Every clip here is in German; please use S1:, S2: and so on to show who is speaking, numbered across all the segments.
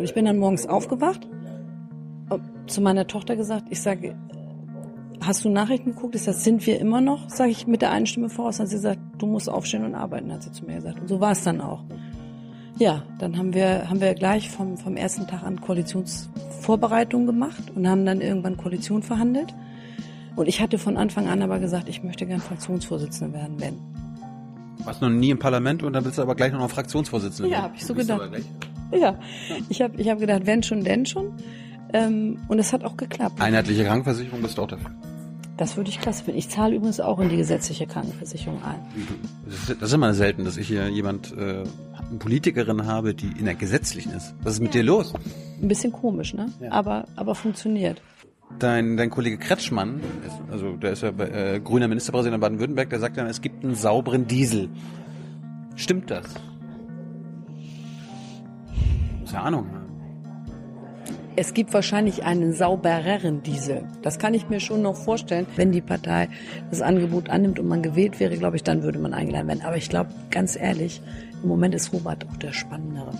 S1: Und ich bin dann morgens aufgewacht, zu meiner Tochter gesagt, ich sage, hast du Nachrichten geguckt? Ich sage, sind wir immer noch? Sage ich mit der einen Stimme voraus. Dann hat sie gesagt, du musst aufstehen und arbeiten, hat sie zu mir gesagt. Und so war es dann auch. Ja, dann haben wir, haben wir gleich vom, vom ersten Tag an Koalitionsvorbereitungen gemacht und haben dann irgendwann Koalition verhandelt. Und ich hatte von Anfang an aber gesagt, ich möchte gern Fraktionsvorsitzende werden, wenn.
S2: Warst noch nie im Parlament und dann bist du aber gleich noch Fraktionsvorsitzende.
S1: Ja, habe ich so gedacht. Ja, ich habe ich hab gedacht, wenn schon, denn schon. Ähm, und es hat auch geklappt.
S2: Einheitliche Krankenversicherung bist du auch dafür.
S1: Das würde ich klasse finden. Ich zahle übrigens auch in die gesetzliche Krankenversicherung ein.
S2: Das ist, immer selten, dass ich hier jemand, äh, eine Politikerin habe, die in der gesetzlichen ist. Was ist mit dir los?
S1: Ein bisschen komisch, ne?
S2: Ja.
S1: Aber, aber funktioniert.
S2: Dein, dein Kollege Kretschmann, ist, also der ist ja bei, äh, grüner Ministerpräsident in Baden-Württemberg, der sagt dann, es gibt einen sauberen Diesel. Stimmt das? Muss ja Ahnung haben.
S1: Es gibt wahrscheinlich einen saubereren Diesel. Das kann ich mir schon noch vorstellen. Wenn die Partei das Angebot annimmt und man gewählt wäre, glaube ich, dann würde man eingeladen werden. Aber ich glaube, ganz ehrlich, im Moment ist Robert auch der Spannendere.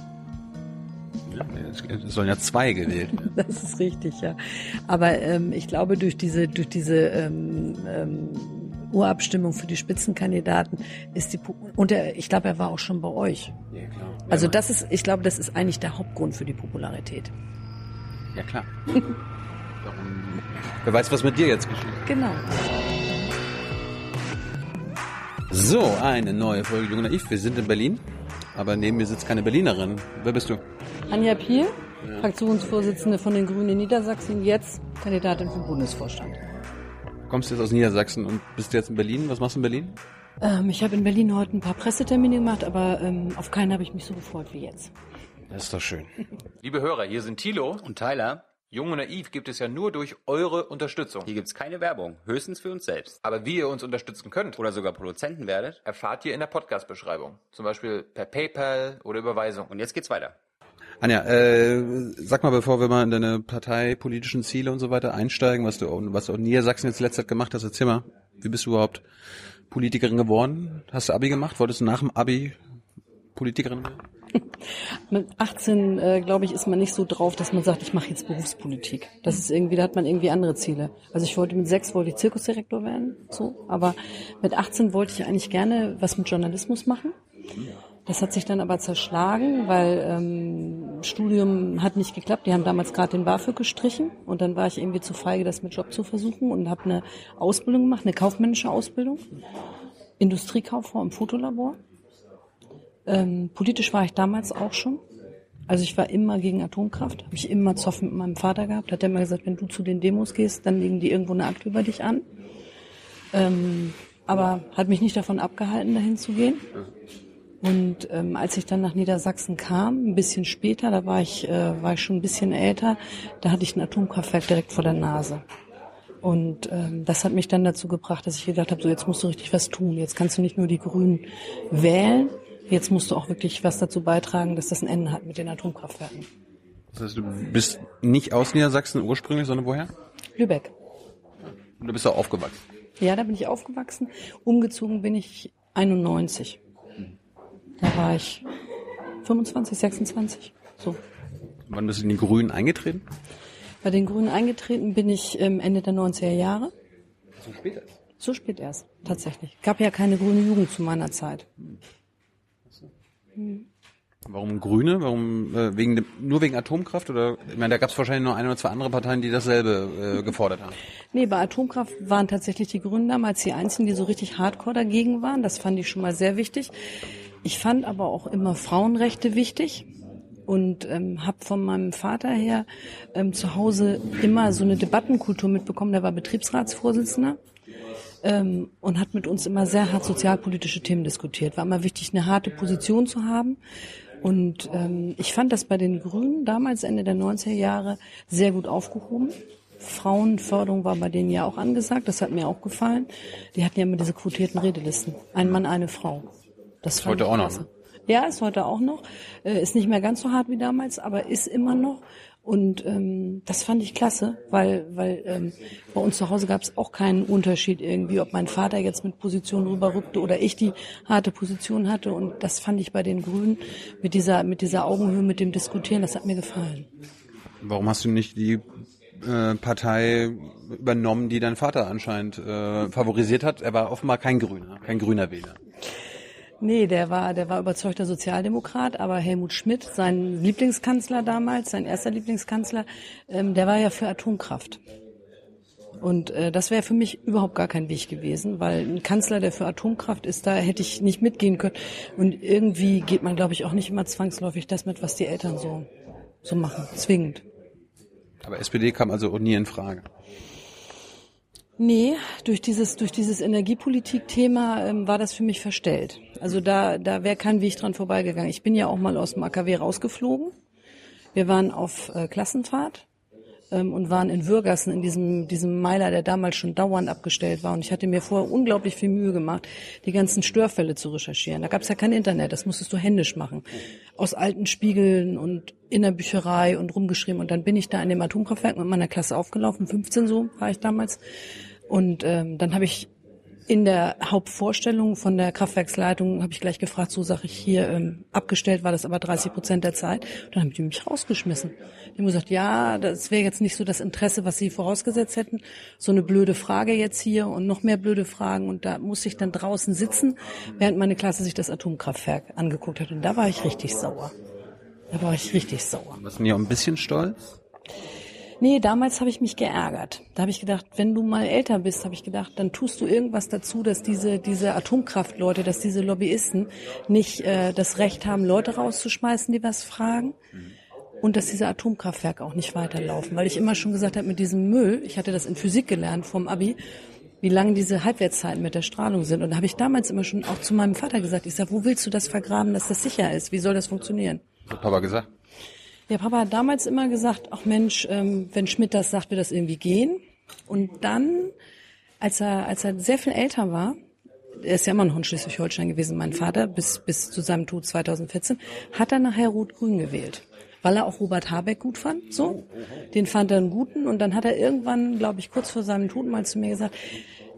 S2: Es sollen ja zwei gewählt werden.
S1: Das ist richtig, ja. Aber ähm, ich glaube, durch diese, durch diese ähm, ähm, Urabstimmung für die Spitzenkandidaten ist die und er, ich glaube, er war auch schon bei euch.
S2: Ja, klar.
S1: Also das ist, ich glaube, das ist eigentlich der Hauptgrund für die Popularität.
S2: Ja, klar. Darum, wer weiß, was mit dir jetzt geschieht.
S1: Genau.
S2: So, eine neue Folge Jung Naiv. Wir sind in Berlin, aber neben mir sitzt keine Berlinerin. Wer bist du?
S1: Anja Piel, Fraktionsvorsitzende von den Grünen in Niedersachsen, jetzt Kandidatin für den Bundesvorstand.
S2: Kommst jetzt aus Niedersachsen und bist jetzt in Berlin. Was machst du in Berlin?
S1: Ähm, ich habe in Berlin heute ein paar Pressetermine gemacht, aber ähm, auf keinen habe ich mich so gefreut wie jetzt.
S2: Das ist doch schön.
S3: Liebe Hörer, hier sind Thilo.
S4: Und Tyler,
S3: Jung und Naiv gibt es ja nur durch eure Unterstützung.
S4: hier gibt's keine Werbung, höchstens für uns selbst.
S3: Aber wie ihr uns unterstützen könnt,
S4: Oder sogar Produzenten werdet.
S3: erfahrt ihr in der Podcast-Beschreibung. Zum Beispiel per PayPal oder Überweisung.
S4: Und jetzt geht's weiter.
S2: Anja, äh, sag mal, bevor wir mal in deine parteipolitischen Ziele und so weiter einsteigen, was du, was du in Niedersachsen jetzt letzte Zeit gemacht hast, erzähl mal, wie bist du überhaupt Politikerin geworden? Hast du Abi gemacht? Wolltest du nach dem Abi Politikerin werden?
S1: Mit 18, äh, glaube ich, ist man nicht so drauf, dass man sagt, ich mache jetzt Berufspolitik. Das ist irgendwie, da hat man irgendwie andere Ziele. Also ich wollte mit sechs wollte ich Zirkusdirektor werden, so, aber mit 18 wollte ich eigentlich gerne was mit Journalismus machen. Das hat sich dann aber zerschlagen, weil ähm, Studium hat nicht geklappt. Die haben damals gerade den BAföG gestrichen und dann war ich irgendwie zu feige, das mit Job zu versuchen und habe eine Ausbildung gemacht, eine kaufmännische Ausbildung, Industriekauffrau im Fotolabor. Ähm, politisch war ich damals auch schon. Also ich war immer gegen Atomkraft, habe ich immer Zoff mit meinem Vater gehabt. Hat er immer gesagt, wenn du zu den Demos gehst, dann legen die irgendwo eine Akte über dich an. Ähm, aber hat mich nicht davon abgehalten, dahin zu gehen. Und ähm, als ich dann nach Niedersachsen kam, ein bisschen später, da war ich, äh, war ich schon ein bisschen älter, da hatte ich ein Atomkraftwerk direkt vor der Nase. Und ähm, das hat mich dann dazu gebracht, dass ich gedacht habe, so jetzt musst du richtig was tun. Jetzt kannst du nicht nur die Grünen wählen, jetzt musst du auch wirklich was dazu beitragen, dass das ein Ende hat mit den Atomkraftwerken.
S2: Das heißt, du bist nicht aus Niedersachsen ursprünglich, sondern woher?
S1: Lübeck.
S2: Und du bist auch aufgewachsen.
S1: Ja, da bin ich aufgewachsen. Umgezogen bin ich 91. Da war ich 25, 26. So.
S2: Wann bist du in die Grünen eingetreten?
S1: Bei den Grünen eingetreten bin ich Ende der 90er Jahre.
S2: So später.
S1: So spät erst, tatsächlich. Gab ja keine grüne Jugend zu meiner Zeit.
S2: Warum Grüne? Warum äh, wegen dem, nur wegen Atomkraft oder ich meine, da gab es wahrscheinlich noch ein oder zwei andere Parteien, die dasselbe äh, gefordert haben.
S1: Nee, bei Atomkraft waren tatsächlich die Grünen damals die einzigen, die so richtig hardcore dagegen waren. Das fand ich schon mal sehr wichtig. Ich fand aber auch immer Frauenrechte wichtig und ähm, habe von meinem Vater her ähm, zu Hause immer so eine Debattenkultur mitbekommen. Der war Betriebsratsvorsitzender ähm, und hat mit uns immer sehr hart sozialpolitische Themen diskutiert. War immer wichtig, eine harte Position zu haben. Und ähm, ich fand das bei den Grünen damals Ende der 90er Jahre sehr gut aufgehoben. Frauenförderung war bei denen ja auch angesagt, das hat mir auch gefallen. Die hatten ja immer diese quotierten Redelisten. Ein Mann, eine Frau. Das fand
S2: heute
S1: ich
S2: auch noch,
S1: klasse.
S2: ne?
S1: Ja, ist heute auch noch. Äh, ist nicht mehr ganz so hart wie damals, aber ist immer noch. Und ähm, das fand ich klasse, weil, weil ähm, bei uns zu Hause gab es auch keinen Unterschied irgendwie, ob mein Vater jetzt mit Position rüberrückte oder ich die harte Position hatte. Und das fand ich bei den Grünen mit dieser, mit dieser Augenhöhe, mit dem Diskutieren, das hat mir gefallen.
S2: Warum hast du nicht die äh, Partei übernommen, die dein Vater anscheinend äh, favorisiert hat? Er war offenbar kein Grüner, kein grüner Wähler.
S1: Nee, der war, der war überzeugter Sozialdemokrat, aber Helmut Schmidt, sein Lieblingskanzler damals, sein erster Lieblingskanzler, ähm, der war ja für Atomkraft. Und äh, das wäre für mich überhaupt gar kein Weg gewesen, weil ein Kanzler, der für Atomkraft ist, da hätte ich nicht mitgehen können. Und irgendwie geht man, glaube ich, auch nicht immer zwangsläufig das mit, was die Eltern so, so machen, zwingend.
S2: Aber SPD kam also nie in Frage.
S1: Nee, durch dieses, durch dieses Energiepolitik-Thema ähm, war das für mich verstellt. Also da, da wäre kein Weg dran vorbeigegangen. Ich bin ja auch mal aus dem AKW rausgeflogen. Wir waren auf äh, Klassenfahrt ähm, und waren in Würgassen in diesem, diesem Meiler, der damals schon dauernd abgestellt war. Und ich hatte mir vorher unglaublich viel Mühe gemacht, die ganzen Störfälle zu recherchieren. Da gab es ja kein Internet, das musstest du händisch machen. Aus alten Spiegeln und in der Bücherei und rumgeschrieben. Und dann bin ich da in dem Atomkraftwerk mit meiner Klasse aufgelaufen, 15 so war ich damals und ähm, dann habe ich in der Hauptvorstellung von der Kraftwerksleitung habe ich gleich gefragt, so sage ich hier, ähm, abgestellt war das aber 30 Prozent der Zeit. Und dann haben die mich rausgeschmissen. Die haben gesagt, ja, das wäre jetzt nicht so das Interesse, was sie vorausgesetzt hätten. So eine blöde Frage jetzt hier und noch mehr blöde Fragen. Und da musste ich dann draußen sitzen, während meine Klasse sich das Atomkraftwerk angeguckt hat. Und da war ich richtig sauer. Da war ich richtig sauer.
S2: Warst du nicht auch ein bisschen stolz?
S1: Nee, damals habe ich mich geärgert. Da habe ich gedacht, wenn du mal älter bist, habe ich gedacht, dann tust du irgendwas dazu, dass diese diese Atomkraftleute, dass diese Lobbyisten nicht äh, das Recht haben, Leute rauszuschmeißen, die was fragen. Und dass diese Atomkraftwerke auch nicht weiterlaufen. Weil ich immer schon gesagt habe, mit diesem Müll, ich hatte das in Physik gelernt vom Abi, wie lange diese Halbwertszeiten mit der Strahlung sind. Und da habe ich damals immer schon auch zu meinem Vater gesagt, ich sage, wo willst du das vergraben, dass das sicher ist? Wie soll das funktionieren?
S2: Hat Papa gesagt?
S1: Der Papa hat damals immer gesagt, ach Mensch, ähm, wenn Schmidt das sagt, wird das irgendwie gehen. Und dann, als er, als er sehr viel älter war, er ist ja immer noch in Schleswig-Holstein gewesen, mein Vater, bis, bis zu seinem Tod 2014, hat er nachher Rot-Grün gewählt. Weil er auch Robert Habeck gut fand, so. Den fand er einen guten. Und dann hat er irgendwann, glaube ich, kurz vor seinem Tod mal zu mir gesagt,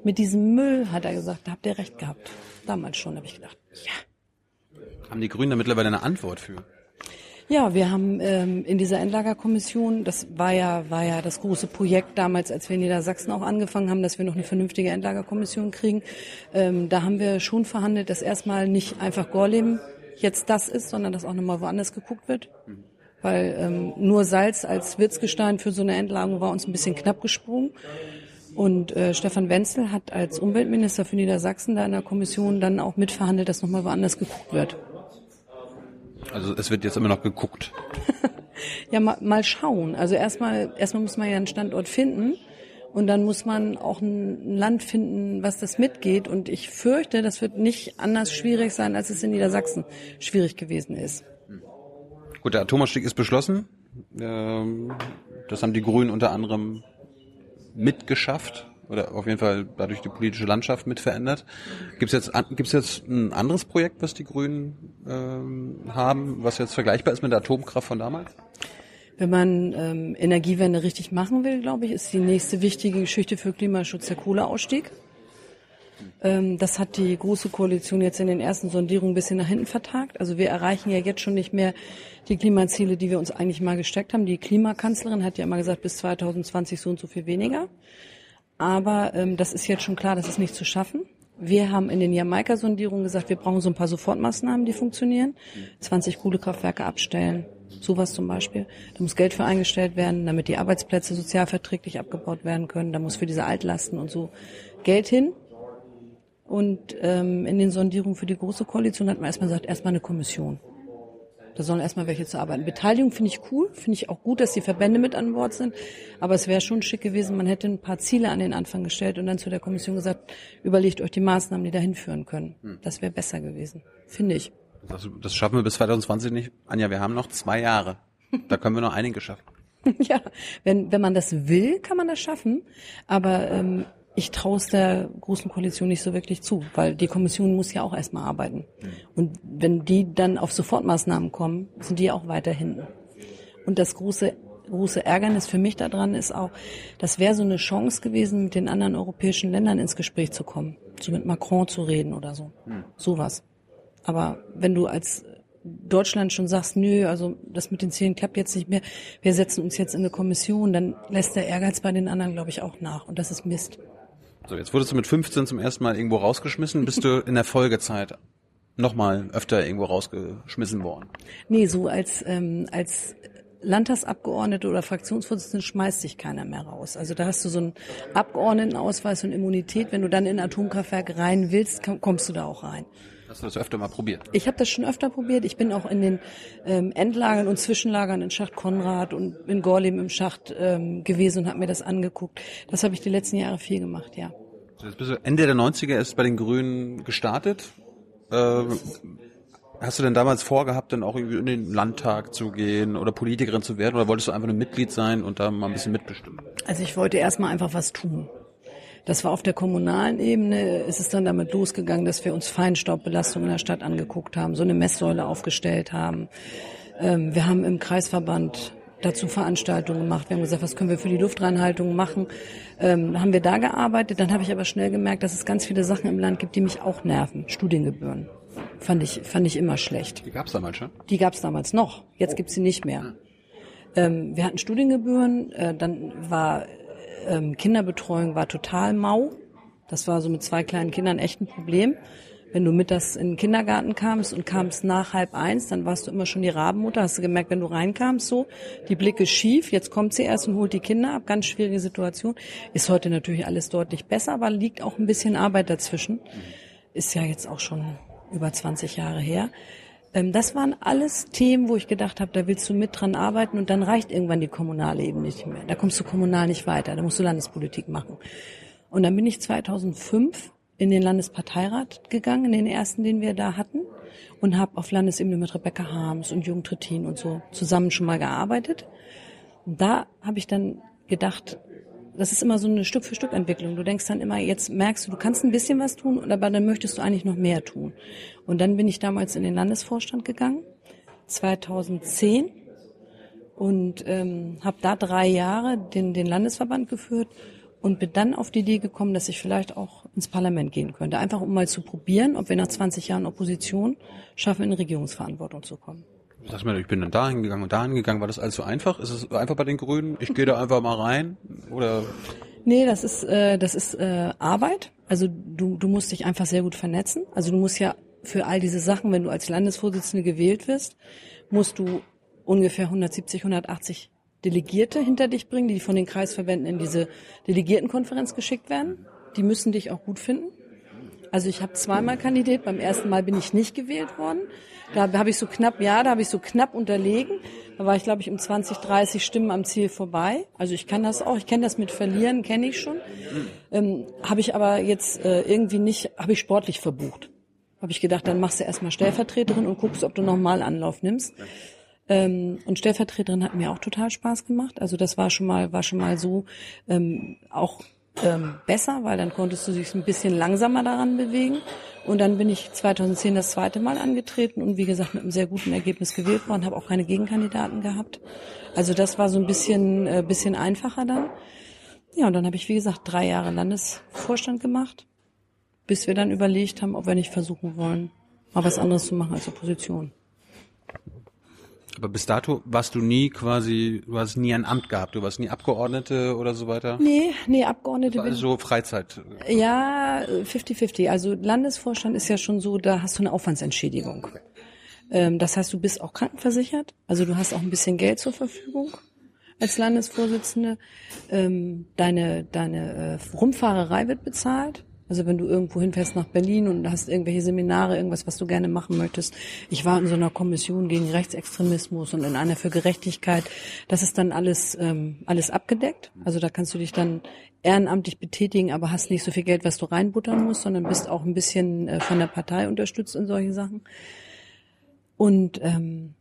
S1: mit diesem Müll, hat er gesagt, da habt ihr recht gehabt. Damals schon, habe ich gedacht, ja.
S2: Haben die Grünen da mittlerweile eine Antwort für?
S1: Ja, wir haben ähm, in dieser Endlagerkommission, das war ja, war ja das große Projekt damals, als wir in Niedersachsen auch angefangen haben, dass wir noch eine vernünftige Endlagerkommission kriegen. Ähm, da haben wir schon verhandelt, dass erstmal nicht einfach Gorleben jetzt das ist, sondern dass auch nochmal woanders geguckt wird. Weil ähm, nur Salz als Wirtsgestein für so eine Endlagerung war uns ein bisschen knapp gesprungen. Und äh, Stefan Wenzel hat als Umweltminister für Niedersachsen da in der Kommission dann auch mitverhandelt, dass nochmal woanders geguckt wird.
S2: Also es wird jetzt immer noch geguckt.
S1: ja, mal, mal schauen. Also erstmal, erstmal muss man ja einen Standort finden. Und dann muss man auch ein Land finden, was das mitgeht. Und ich fürchte, das wird nicht anders schwierig sein, als es in Niedersachsen schwierig gewesen ist.
S2: Gut, der Atomausstieg ist beschlossen. Ähm, das haben die Grünen unter anderem mitgeschafft oder auf jeden Fall dadurch die politische Landschaft mit verändert. Gibt es jetzt, gibt's jetzt ein anderes Projekt, was die Grünen ähm, haben, was jetzt vergleichbar ist mit der Atomkraft von damals?
S1: Wenn man ähm, Energiewende richtig machen will, glaube ich, ist die nächste wichtige Geschichte für Klimaschutz der Kohleausstieg. Ähm, das hat die Große Koalition jetzt in den ersten Sondierungen ein bisschen nach hinten vertagt. Also wir erreichen ja jetzt schon nicht mehr die Klimaziele, die wir uns eigentlich mal gesteckt haben. Die Klimakanzlerin hat ja immer gesagt, bis 2020 so und so viel weniger. Aber ähm, das ist jetzt schon klar, das ist nicht zu schaffen. Wir haben in den Jamaika-Sondierungen gesagt, wir brauchen so ein paar Sofortmaßnahmen, die funktionieren. 20 Kohlekraftwerke abstellen, sowas zum Beispiel. Da muss Geld für eingestellt werden, damit die Arbeitsplätze sozialverträglich abgebaut werden können. Da muss für diese Altlasten und so Geld hin. Und ähm, in den Sondierungen für die Große Koalition hat man erstmal gesagt, erstmal eine Kommission. Da sollen erstmal welche zu arbeiten. Beteiligung finde ich cool, finde ich auch gut, dass die Verbände mit an Bord sind. Aber es wäre schon schick gewesen, man hätte ein paar Ziele an den Anfang gestellt und dann zu der Kommission gesagt, überlegt euch die Maßnahmen, die dahin führen können. Hm. Das wäre besser gewesen, finde ich.
S2: Das, das schaffen wir bis 2020 nicht. Anja, wir haben noch zwei Jahre. Da können wir noch einige schaffen.
S1: ja, wenn, wenn man das will, kann man das schaffen. Aber ähm, ich traue es der großen Koalition nicht so wirklich zu, weil die Kommission muss ja auch erstmal arbeiten. Und wenn die dann auf Sofortmaßnahmen kommen, sind die auch weiter hinten. Und das große große Ärgernis für mich daran ist auch, das wäre so eine Chance gewesen, mit den anderen europäischen Ländern ins Gespräch zu kommen, so mit Macron zu reden oder so, hm. sowas. Aber wenn du als Deutschland schon sagst, nö, also das mit den Zielen klappt jetzt nicht mehr, wir setzen uns jetzt in eine Kommission, dann lässt der Ehrgeiz bei den anderen, glaube ich, auch nach. Und das ist Mist.
S2: So, jetzt wurdest du mit 15 zum ersten Mal irgendwo rausgeschmissen. Bist du in der Folgezeit nochmal öfter irgendwo rausgeschmissen worden?
S1: Nee, so als, ähm, als Landtagsabgeordnete oder Fraktionsvorsitzende schmeißt sich keiner mehr raus. Also da hast du so einen Abgeordnetenausweis und Immunität. Wenn du dann in ein Atomkraftwerk rein willst, kommst du da auch rein.
S2: Hast du das öfter mal probiert?
S1: Ich habe das schon öfter probiert. Ich bin auch in den ähm, Endlagern und Zwischenlagern in Schacht Konrad und in Gorleben im Schacht ähm, gewesen und habe mir das angeguckt. Das habe ich die letzten Jahre viel gemacht, ja.
S2: Jetzt bist du Ende der 90er erst bei den Grünen gestartet. Äh, hast du denn damals vorgehabt, dann auch irgendwie in den Landtag zu gehen oder Politikerin zu werden oder wolltest du einfach nur Mitglied sein und da mal ein bisschen mitbestimmen?
S1: Also ich wollte erstmal einfach was tun. Das war auf der kommunalen Ebene, ist es dann damit losgegangen, dass wir uns Feinstaubbelastung in der Stadt angeguckt haben, so eine Messsäule aufgestellt haben. Ähm, wir haben im Kreisverband dazu Veranstaltungen gemacht. Wir haben gesagt, was können wir für die Luftreinhaltung machen? Ähm, haben wir da gearbeitet. Dann habe ich aber schnell gemerkt, dass es ganz viele Sachen im Land gibt, die mich auch nerven. Studiengebühren. Fand ich, fand ich immer schlecht.
S2: Die gab es damals schon?
S1: Die gab es damals noch. Jetzt oh. gibt sie nicht mehr. Ähm, wir hatten Studiengebühren, äh, dann war ähm, Kinderbetreuung war total mau. Das war so mit zwei kleinen Kindern echt ein Problem. Wenn du mittags in den Kindergarten kamst und kamst nach halb eins, dann warst du immer schon die Rabenmutter. Hast du gemerkt, wenn du reinkamst, so, die Blicke schief, jetzt kommt sie erst und holt die Kinder ab. Ganz schwierige Situation. Ist heute natürlich alles deutlich besser, aber liegt auch ein bisschen Arbeit dazwischen. Ist ja jetzt auch schon über 20 Jahre her. Ähm, das waren alles Themen, wo ich gedacht habe, da willst du mit dran arbeiten und dann reicht irgendwann die kommunale Ebene nicht mehr. Da kommst du kommunal nicht weiter, da musst du Landespolitik machen. Und dann bin ich 2005 in den Landesparteirat gegangen, in den ersten, den wir da hatten, und habe auf Landesebene mit Rebecca Harms und Jürgen Trittin und so zusammen schon mal gearbeitet. Und da habe ich dann gedacht, das ist immer so eine Stück für Stück Entwicklung. Du denkst dann immer, jetzt merkst du, du kannst ein bisschen was tun, aber dann möchtest du eigentlich noch mehr tun. Und dann bin ich damals in den Landesvorstand gegangen, 2010, und ähm, habe da drei Jahre den, den Landesverband geführt und bin dann auf die Idee gekommen, dass ich vielleicht auch ins Parlament gehen könnte. Einfach um mal zu probieren, ob wir nach 20 Jahren Opposition schaffen, in Regierungsverantwortung zu kommen.
S2: Sag mal, ich bin dann dahin gegangen und dahin gegangen. War das alles so einfach? Ist es einfach bei den Grünen? Ich gehe da einfach mal rein? Oder?
S1: Nee, das ist, äh, das ist äh, Arbeit. Also du, du musst dich einfach sehr gut vernetzen. Also du musst ja für all diese Sachen, wenn du als Landesvorsitzende gewählt wirst, musst du ungefähr 170, 180 Delegierte hinter dich bringen, die von den Kreisverbänden in diese Delegiertenkonferenz geschickt werden. Die müssen dich auch gut finden. Also ich habe zweimal kandidiert. Beim ersten Mal bin ich nicht gewählt worden. Da habe ich so knapp, ja, da habe ich so knapp unterlegen. Da war ich, glaube ich, um 20, 30 Stimmen am Ziel vorbei. Also ich kann das auch, ich kenne das mit Verlieren, kenne ich schon. Ähm, habe ich aber jetzt äh, irgendwie nicht, habe ich sportlich verbucht. Habe ich gedacht, dann machst du erstmal Stellvertreterin und guckst, ob du nochmal Anlauf nimmst. Ähm, und Stellvertreterin hat mir auch total Spaß gemacht. Also das war schon mal, war schon mal so ähm, auch ähm, besser, weil dann konntest du dich ein bisschen langsamer daran bewegen. Und dann bin ich 2010 das zweite Mal angetreten und wie gesagt mit einem sehr guten Ergebnis gewählt worden, habe auch keine Gegenkandidaten gehabt. Also das war so ein bisschen, äh, bisschen einfacher dann. Ja, und dann habe ich, wie gesagt, drei Jahre Landesvorstand gemacht, bis wir dann überlegt haben, ob wir nicht versuchen wollen, mal was anderes zu machen als Opposition.
S2: Aber bis dato warst du nie quasi, du hast nie ein Amt gehabt, du warst nie Abgeordnete oder so weiter?
S1: Nee, nee, Abgeordnete.
S2: Also so Freizeit.
S1: Ja, 50-50. Also Landesvorstand ist ja schon so, da hast du eine Aufwandsentschädigung. Ähm, das heißt, du bist auch krankenversichert, also du hast auch ein bisschen Geld zur Verfügung als Landesvorsitzende. Ähm, deine deine äh, Rumfahrerei wird bezahlt. Also wenn du irgendwo hinfährst nach Berlin und hast irgendwelche Seminare, irgendwas, was du gerne machen möchtest. Ich war in so einer Kommission gegen Rechtsextremismus und in einer für Gerechtigkeit. Das ist dann alles, ähm, alles abgedeckt. Also da kannst du dich dann ehrenamtlich betätigen, aber hast nicht so viel Geld, was du reinbuttern musst, sondern bist auch ein bisschen äh, von der Partei unterstützt in solche Sachen. Und ähm,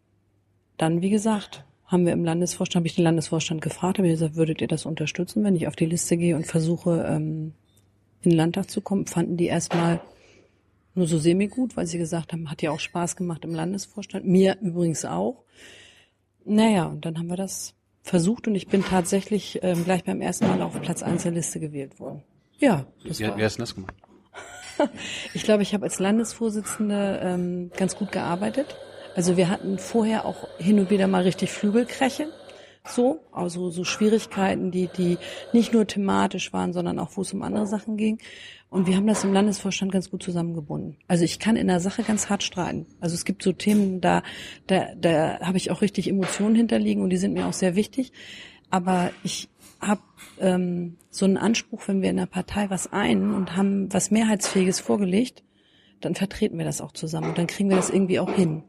S1: dann, wie gesagt, haben wir im Landesvorstand, habe ich den Landesvorstand gefragt, habe gesagt, würdet ihr das unterstützen, wenn ich auf die Liste gehe und versuche, ähm, in den Landtag zu kommen, fanden die erstmal nur so semi-gut, weil sie gesagt haben, hat ja auch Spaß gemacht im Landesvorstand. Mir übrigens auch. Naja, und dann haben wir das versucht und ich bin tatsächlich ähm, gleich beim ersten Mal auf Platz eins der Liste gewählt worden. Ja, das
S2: Wie,
S1: war.
S2: wie hast du das gemacht?
S1: Ich glaube, ich habe als Landesvorsitzende ähm, ganz gut gearbeitet. Also wir hatten vorher auch hin und wieder mal richtig Flügelkräche. So, also so Schwierigkeiten, die, die nicht nur thematisch waren, sondern auch, wo es um andere Sachen ging. Und wir haben das im Landesvorstand ganz gut zusammengebunden. Also ich kann in der Sache ganz hart streiten. Also es gibt so Themen, da, da, da habe ich auch richtig Emotionen hinterliegen und die sind mir auch sehr wichtig. Aber ich habe ähm, so einen Anspruch, wenn wir in der Partei was ein und haben was Mehrheitsfähiges vorgelegt, dann vertreten wir das auch zusammen und dann kriegen wir das irgendwie auch hin.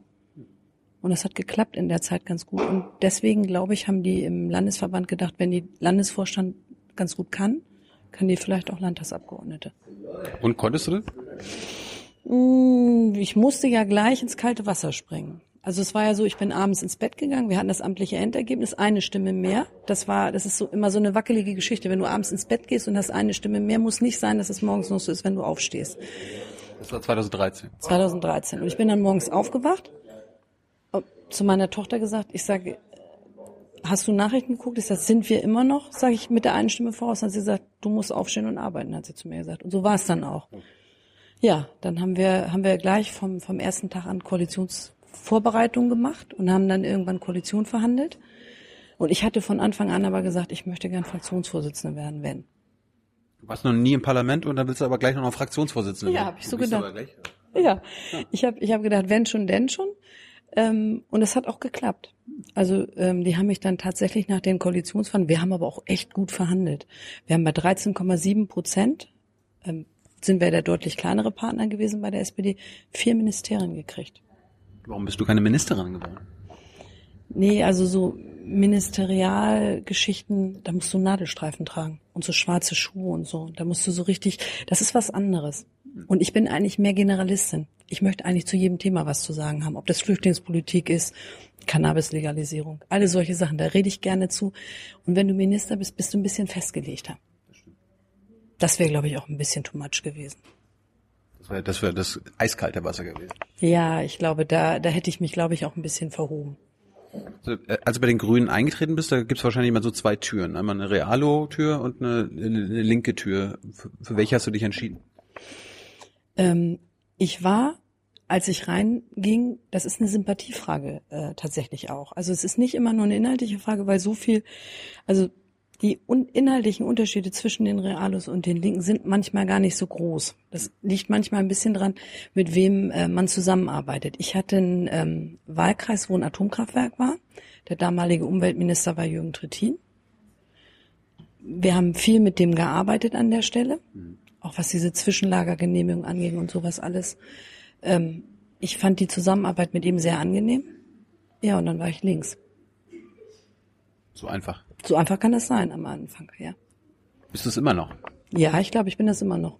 S1: Und das hat geklappt in der Zeit ganz gut. Und deswegen, glaube ich, haben die im Landesverband gedacht, wenn die Landesvorstand ganz gut kann, kann die vielleicht auch Landtagsabgeordnete.
S2: Und konntest du das?
S1: Mm, Ich musste ja gleich ins kalte Wasser springen. Also es war ja so, ich bin abends ins Bett gegangen, wir hatten das amtliche Endergebnis, eine Stimme mehr. Das war, das ist so immer so eine wackelige Geschichte. Wenn du abends ins Bett gehst und hast eine Stimme mehr, muss nicht sein, dass es morgens noch so ist, wenn du aufstehst.
S2: Das war 2013.
S1: 2013. Und ich bin dann morgens aufgewacht, zu meiner Tochter gesagt, ich sage, hast du Nachrichten geguckt? Ich sage, sind wir immer noch? Sage ich mit der einen Stimme voraus. Dann hat sie gesagt, du musst aufstehen und arbeiten, hat sie zu mir gesagt. Und so war es dann auch. Ja, dann haben wir, haben wir gleich vom, vom ersten Tag an Koalitionsvorbereitungen gemacht und haben dann irgendwann Koalition verhandelt. Und ich hatte von Anfang an aber gesagt, ich möchte gern Fraktionsvorsitzende werden, wenn.
S2: Du warst noch nie im Parlament und dann willst du aber gleich noch Fraktionsvorsitzende
S1: Ja,
S2: werden.
S1: hab ich so gedacht.
S2: gleich-
S1: Ja, ich habe ich hab gedacht, wenn schon, denn schon. Ähm, und es hat auch geklappt. Also ähm, die haben mich dann tatsächlich nach den Koalitionsverhandlungen, wir haben aber auch echt gut verhandelt. Wir haben bei 13,7 Prozent, ähm, sind wir der deutlich kleinere Partner gewesen bei der SPD, vier Ministerien gekriegt.
S2: Warum bist du keine Ministerin geworden?
S1: Nee, also so Ministerialgeschichten, da musst du Nadelstreifen tragen und so schwarze Schuhe und so. Da musst du so richtig, das ist was anderes. Und ich bin eigentlich mehr Generalistin. Ich möchte eigentlich zu jedem Thema was zu sagen haben. Ob das Flüchtlingspolitik ist, Cannabis-Legalisierung, alle solche Sachen, da rede ich gerne zu. Und wenn du Minister bist, bist du ein bisschen festgelegter. Das wäre, glaube ich, auch ein bisschen too much gewesen.
S2: Das wäre das, wär das eiskalte Wasser gewesen.
S1: Ja, ich glaube, da, da hätte ich mich, glaube ich, auch ein bisschen verhoben.
S2: Also, Als du bei den Grünen eingetreten bist, da gibt's wahrscheinlich immer so zwei Türen. Einmal eine Realo-Tür und eine, eine, eine linke Tür. Für, für welche hast du dich entschieden?
S1: Ähm, ich war, als ich reinging, das ist eine Sympathiefrage äh, tatsächlich auch. Also es ist nicht immer nur eine inhaltliche Frage, weil so viel, also die un inhaltlichen Unterschiede zwischen den Realos und den Linken sind manchmal gar nicht so groß. Das liegt manchmal ein bisschen dran, mit wem äh, man zusammenarbeitet. Ich hatte einen ähm, Wahlkreis, wo ein Atomkraftwerk war. Der damalige Umweltminister war Jürgen Trittin. Wir haben viel mit dem gearbeitet an der Stelle, auch was diese Zwischenlagergenehmigung anging und sowas alles. Ähm, ich fand die Zusammenarbeit mit ihm sehr angenehm. Ja, und dann war ich links.
S2: So einfach.
S1: So einfach kann das sein am Anfang, ja.
S2: Bist du es immer noch?
S1: Ja, ich glaube, ich bin das immer noch.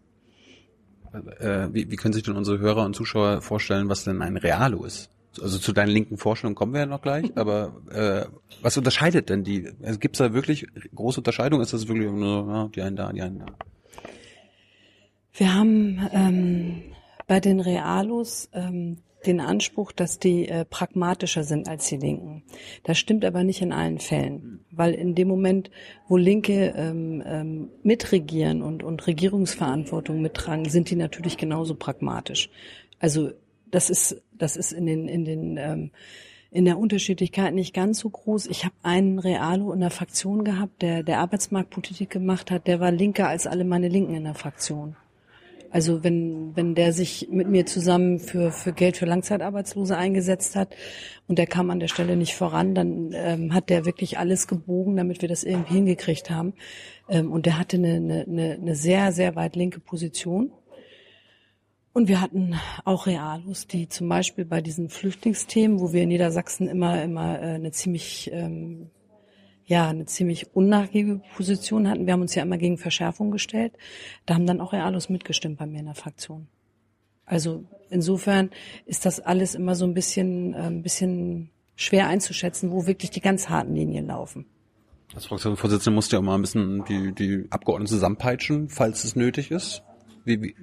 S2: Äh, wie, wie können sich denn unsere Hörer und Zuschauer vorstellen, was denn ein Realo ist? Also zu deinen linken Vorstellungen kommen wir ja noch gleich, aber äh, was unterscheidet denn die? Also Gibt es da wirklich große Unterscheidung? Ist das wirklich nur ja, die einen da, die einen da?
S1: Wir haben ähm, bei den Realos ähm, den Anspruch, dass die äh, pragmatischer sind als die Linken. Das stimmt aber nicht in allen Fällen, weil in dem Moment, wo Linke ähm, ähm, mitregieren und, und Regierungsverantwortung mittragen, sind die natürlich genauso pragmatisch. Also das ist das ist in den in den ähm, in der Unterschiedlichkeit nicht ganz so groß. Ich habe einen Realo in der Fraktion gehabt, der der Arbeitsmarktpolitik gemacht hat. Der war linker als alle meine Linken in der Fraktion. Also wenn, wenn der sich mit mir zusammen für, für Geld für Langzeitarbeitslose eingesetzt hat und der kam an der Stelle nicht voran, dann ähm, hat der wirklich alles gebogen, damit wir das irgendwie hingekriegt haben. Ähm, und der hatte eine, eine, eine sehr, sehr weit linke Position. Und wir hatten auch Realos, die zum Beispiel bei diesen Flüchtlingsthemen, wo wir in Niedersachsen immer, immer äh, eine ziemlich ähm, ja eine ziemlich unnachgiebige Position hatten. Wir haben uns ja immer gegen Verschärfung gestellt. Da haben dann auch Realos mitgestimmt bei mir in der Fraktion. Also insofern ist das alles immer so ein bisschen, äh, ein bisschen schwer einzuschätzen, wo wirklich die ganz harten Linien laufen.
S2: Als Fraktionsvorsitzender musst du ja auch mal ein bisschen die, die Abgeordneten zusammenpeitschen, falls es nötig ist. Wie, wie,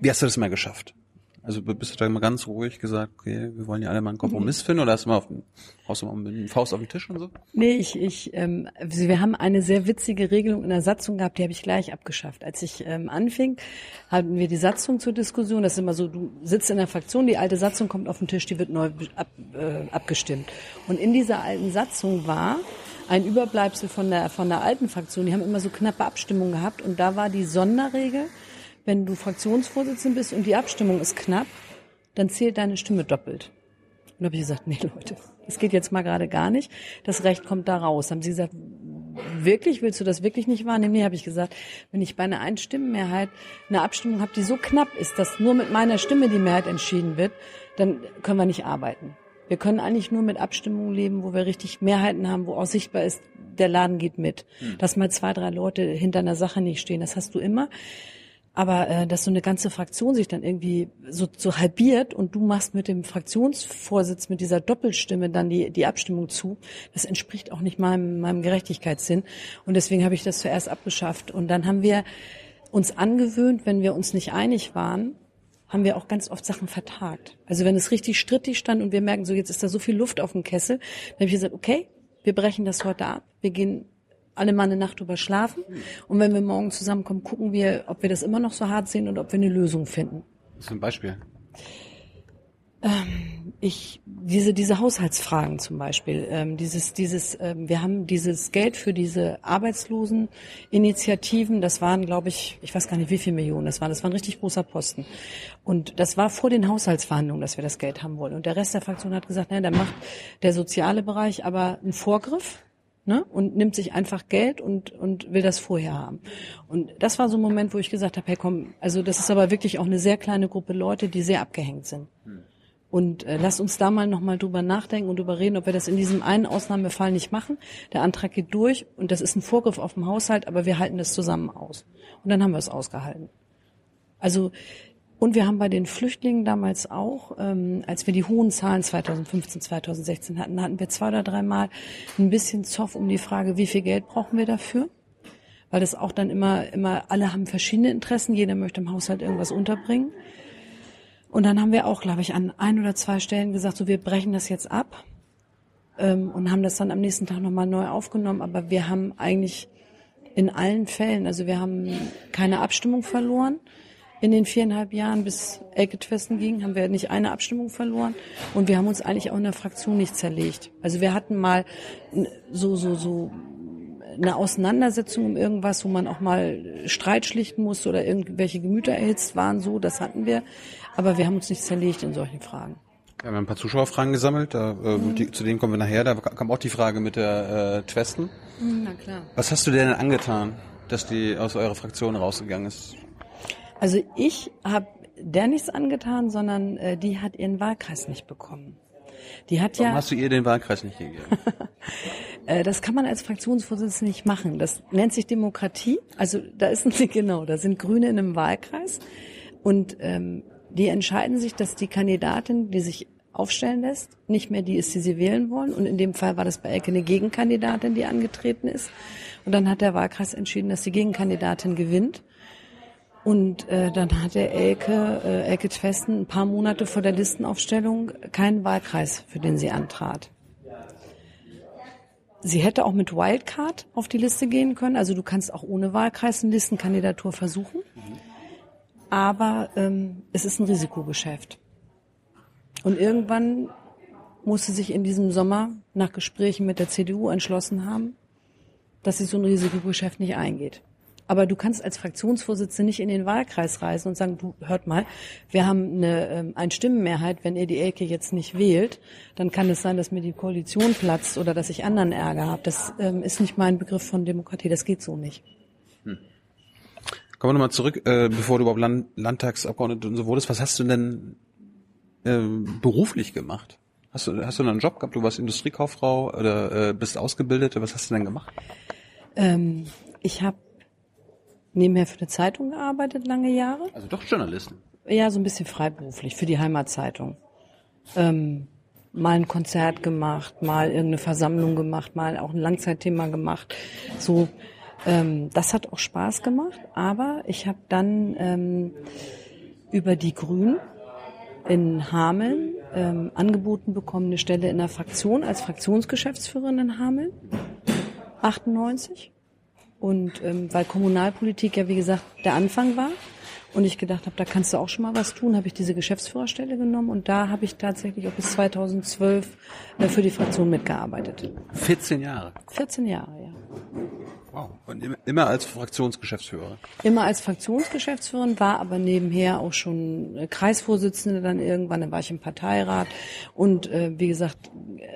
S2: wie hast du das mal geschafft? Also bist du da mal ganz ruhig gesagt, okay, wir wollen ja alle mal einen Kompromiss finden oder hast du mal auf den, haust du mal mit dem Faust auf den Tisch und so?
S1: Nee, ich, ich, ähm, also wir haben eine sehr witzige Regelung in der Satzung gehabt, die habe ich gleich abgeschafft. Als ich ähm, anfing, hatten wir die Satzung zur Diskussion. Das ist immer so, du sitzt in der Fraktion, die alte Satzung kommt auf den Tisch, die wird neu ab, äh, abgestimmt. Und in dieser alten Satzung war ein Überbleibsel von der, von der alten Fraktion. Die haben immer so knappe Abstimmungen gehabt und da war die Sonderregel, wenn du Fraktionsvorsitzender bist und die Abstimmung ist knapp, dann zählt deine Stimme doppelt. Und da habe ich gesagt, nee Leute, das geht jetzt mal gerade gar nicht. Das Recht kommt da raus. Haben sie gesagt, wirklich, willst du das wirklich nicht wahrnehmen? Nee, habe ich gesagt, wenn ich bei einer Einstimmenmehrheit eine Abstimmung habe, die so knapp ist, dass nur mit meiner Stimme die Mehrheit entschieden wird, dann können wir nicht arbeiten. Wir können eigentlich nur mit Abstimmungen leben, wo wir richtig Mehrheiten haben, wo auch sichtbar ist, der Laden geht mit. Hm. Dass mal zwei, drei Leute hinter einer Sache nicht stehen, das hast du immer. Aber äh, dass so eine ganze Fraktion sich dann irgendwie so, so halbiert und du machst mit dem Fraktionsvorsitz, mit dieser Doppelstimme dann die, die Abstimmung zu, das entspricht auch nicht meinem, meinem Gerechtigkeitssinn. Und deswegen habe ich das zuerst abgeschafft. Und dann haben wir uns angewöhnt, wenn wir uns nicht einig waren, haben wir auch ganz oft Sachen vertagt. Also wenn es richtig strittig stand und wir merken, so jetzt ist da so viel Luft auf dem Kessel, dann habe ich gesagt, okay, wir brechen das heute ab, wir gehen alle mal eine Nacht drüber schlafen. Und wenn wir morgen zusammenkommen, gucken wir, ob wir das immer noch so hart sehen und ob wir eine Lösung finden.
S2: Das ist ein Beispiel.
S1: Ähm, ich diese diese Haushaltsfragen zum Beispiel, ähm, dieses dieses ähm, wir haben dieses Geld für diese Arbeitsloseninitiativen, das waren glaube ich, ich weiß gar nicht wie viel Millionen das waren, das war ein richtig großer Posten und das war vor den Haushaltsverhandlungen, dass wir das Geld haben wollen und der Rest der Fraktion hat gesagt, naja, dann macht der soziale Bereich aber einen Vorgriff ne? und nimmt sich einfach Geld und, und will das vorher haben. Und das war so ein Moment, wo ich gesagt habe, hey komm, also das ist aber wirklich auch eine sehr kleine Gruppe Leute, die sehr abgehängt sind. Und äh, lass uns da mal nochmal drüber nachdenken und drüber reden, ob wir das in diesem einen Ausnahmefall nicht machen. Der Antrag geht durch und das ist ein Vorgriff auf den Haushalt, aber wir halten das zusammen aus. Und dann haben wir es ausgehalten. Also und wir haben bei den Flüchtlingen damals auch, ähm, als wir die hohen Zahlen 2015, 2016 hatten, hatten wir zwei oder dreimal ein bisschen Zoff um die Frage, wie viel Geld brauchen wir dafür? Weil das auch dann immer, immer, alle haben verschiedene Interessen, jeder möchte im Haushalt irgendwas unterbringen. Und dann haben wir auch, glaube ich, an ein oder zwei Stellen gesagt, so wir brechen das jetzt ab ähm, und haben das dann am nächsten Tag nochmal neu aufgenommen. Aber wir haben eigentlich in allen Fällen, also wir haben keine Abstimmung verloren in den viereinhalb Jahren, bis Elke Twessen ging, haben wir nicht eine Abstimmung verloren und wir haben uns eigentlich auch in der Fraktion nicht zerlegt. Also wir hatten mal so, so, so eine Auseinandersetzung um irgendwas, wo man auch mal Streit schlichten musste oder irgendwelche Gemüter erhitzt waren, so, das hatten wir. Aber wir haben uns nicht zerlegt in solchen Fragen.
S2: Wir haben ein paar Zuschauerfragen gesammelt, da, äh, mhm. die, zu denen kommen wir nachher. Da kam auch die Frage mit der äh, Twesten.
S1: Mhm, na klar.
S2: Was hast du denn angetan, dass die aus eurer Fraktion rausgegangen ist?
S1: Also ich habe der nichts angetan, sondern äh, die hat ihren Wahlkreis nicht bekommen. Die hat
S2: Warum
S1: ja.
S2: hast du ihr den Wahlkreis nicht gegeben?
S1: äh, das kann man als Fraktionsvorsitzender nicht machen. Das nennt sich Demokratie. Also da ist ein genau, da sind Grüne in einem Wahlkreis und ähm, die entscheiden sich, dass die Kandidatin, die sich aufstellen lässt, nicht mehr die ist, die sie wählen wollen. Und in dem Fall war das bei Elke eine Gegenkandidatin, die angetreten ist. Und dann hat der Wahlkreis entschieden, dass die Gegenkandidatin gewinnt. Und äh, dann hatte Elke, äh, Elke Twesten ein paar Monate vor der Listenaufstellung keinen Wahlkreis, für den sie antrat. Sie hätte auch mit Wildcard auf die Liste gehen können. Also du kannst auch ohne Wahlkreis eine Listenkandidatur versuchen. Aber ähm, es ist ein Risikogeschäft. Und irgendwann musste sich in diesem Sommer nach Gesprächen mit der CDU entschlossen haben, dass sie so ein Risikogeschäft nicht eingeht. Aber du kannst als Fraktionsvorsitzende nicht in den Wahlkreis reisen und sagen, du hört mal, wir haben eine ähm, Einstimmenmehrheit, wenn ihr die Elke jetzt nicht wählt, dann kann es sein, dass mir die Koalition platzt oder dass ich anderen Ärger habe. Das ähm, ist nicht mein Begriff von Demokratie, das geht so nicht. Hm.
S2: Kommen wir nochmal zurück, äh, bevor du überhaupt Land Landtagsabgeordnete und so wurdest. Was hast du denn äh, beruflich gemacht? Hast du, hast du einen Job gehabt? Du warst Industriekauffrau oder äh, bist Ausgebildete? Was hast du denn gemacht?
S1: Ähm, ich habe nebenher für eine Zeitung gearbeitet, lange Jahre.
S2: Also doch Journalisten?
S1: Ja, so ein bisschen freiberuflich für die Heimatzeitung. Ähm, mal ein Konzert gemacht, mal irgendeine Versammlung gemacht, mal auch ein Langzeitthema gemacht. So, ähm, das hat auch Spaß gemacht. Aber ich habe dann ähm, über die Grünen in Hameln ähm, angeboten bekommen, eine Stelle in der Fraktion als Fraktionsgeschäftsführerin in Hameln, 98. Und ähm, weil Kommunalpolitik ja, wie gesagt, der Anfang war und ich gedacht habe, da kannst du auch schon mal was tun, habe ich diese Geschäftsführerstelle genommen und da habe ich tatsächlich auch bis 2012 äh, für die Fraktion mitgearbeitet.
S2: 14 Jahre.
S1: 14 Jahre, ja.
S2: Wow. Und immer, als Fraktionsgeschäftsführer.
S1: Immer als Fraktionsgeschäftsführerin, war aber nebenher auch schon äh, Kreisvorsitzende dann irgendwann, dann war ich im Parteirat und äh, wie gesagt,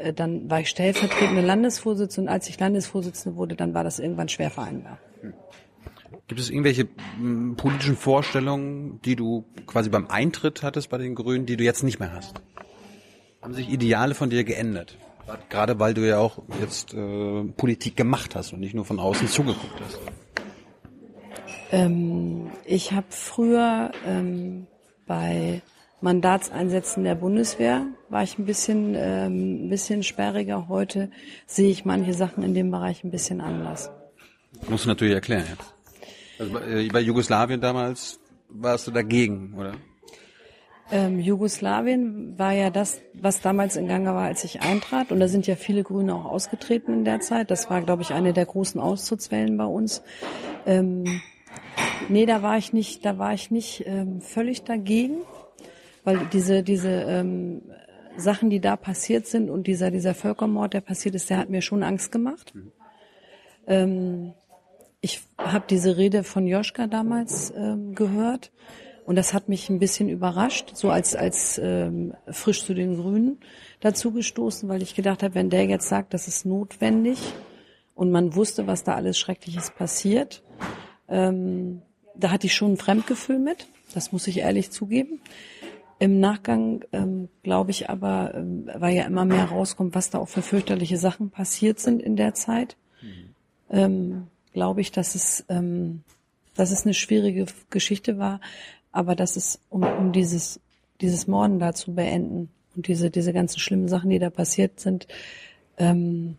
S1: äh, dann war ich stellvertretende Landesvorsitzende und als ich Landesvorsitzende wurde, dann war das irgendwann schwer vereinbar.
S2: Gibt es irgendwelche m, politischen Vorstellungen, die du quasi beim Eintritt hattest bei den Grünen, die du jetzt nicht mehr hast? Haben sich Ideale von dir geändert? Gerade weil du ja auch jetzt äh, Politik gemacht hast und nicht nur von außen zugeguckt hast.
S1: Ähm, ich habe früher ähm, bei Mandatseinsätzen der Bundeswehr war ich ein bisschen, ähm, ein bisschen sperriger. Heute sehe ich manche Sachen in dem Bereich ein bisschen anders.
S2: Musst du natürlich erklären jetzt. Also bei, äh, bei Jugoslawien damals warst du dagegen, oder?
S1: Ähm, Jugoslawien war ja das, was damals in Gange war, als ich eintrat. Und da sind ja viele Grüne auch ausgetreten in der Zeit. Das war, glaube ich, eine der großen Austrittswellen bei uns. Ähm, nee, da war ich nicht, da war ich nicht ähm, völlig dagegen, weil diese, diese ähm, Sachen, die da passiert sind und dieser, dieser Völkermord, der passiert ist, der hat mir schon Angst gemacht. Ähm, ich habe diese Rede von Joschka damals ähm, gehört und das hat mich ein bisschen überrascht, so als als ähm, frisch zu den Grünen dazu gestoßen, weil ich gedacht habe, wenn der jetzt sagt, das ist notwendig und man wusste, was da alles Schreckliches passiert, ähm, da hatte ich schon ein Fremdgefühl mit. Das muss ich ehrlich zugeben. Im Nachgang ähm, glaube ich aber, ähm, weil ja immer mehr rauskommt, was da auch für fürchterliche Sachen passiert sind in der Zeit, ähm, glaube ich, dass es, ähm, dass es eine schwierige Geschichte war, aber dass es, um, um dieses, dieses Morden da zu beenden und diese, diese ganzen schlimmen Sachen, die da passiert sind, ähm,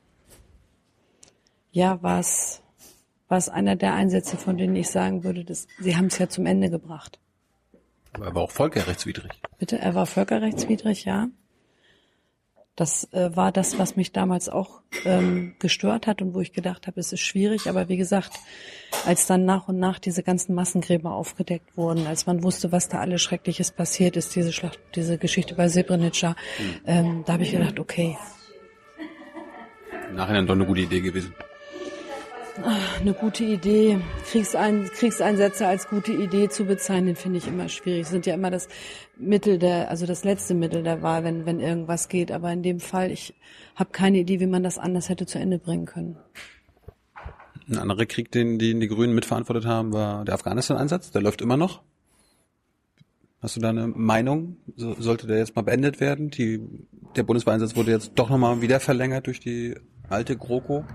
S1: ja, war es, war es einer der Einsätze, von denen ich sagen würde, dass, sie haben es ja zum Ende gebracht.
S2: Aber er war auch völkerrechtswidrig.
S1: Bitte, er war völkerrechtswidrig, ja. Das äh, war das, was mich damals auch ähm, gestört hat und wo ich gedacht habe, es ist schwierig. Aber wie gesagt, als dann nach und nach diese ganzen Massengräber aufgedeckt wurden, als man wusste, was da alles Schreckliches passiert ist, diese Schlacht, diese Geschichte bei Srebrenica, ähm, da habe ich gedacht, okay,
S2: Im Nachhinein doch eine gute Idee gewesen.
S1: Eine gute Idee. Kriegsein, Kriegseinsätze als gute Idee zu bezeichnen, finde ich immer schwierig. Sind ja immer das Mittel der, also das letzte Mittel der Wahl, wenn, wenn irgendwas geht. Aber in dem Fall, ich habe keine Idee, wie man das anders hätte zu Ende bringen können.
S2: Ein anderer Krieg, den, den die Grünen mitverantwortet haben, war der Afghanistan-Einsatz. Der läuft immer noch. Hast du da eine Meinung? So, sollte der jetzt mal beendet werden? Die, der Bundeswehreinsatz wurde jetzt doch nochmal wieder verlängert durch die alte GroKo.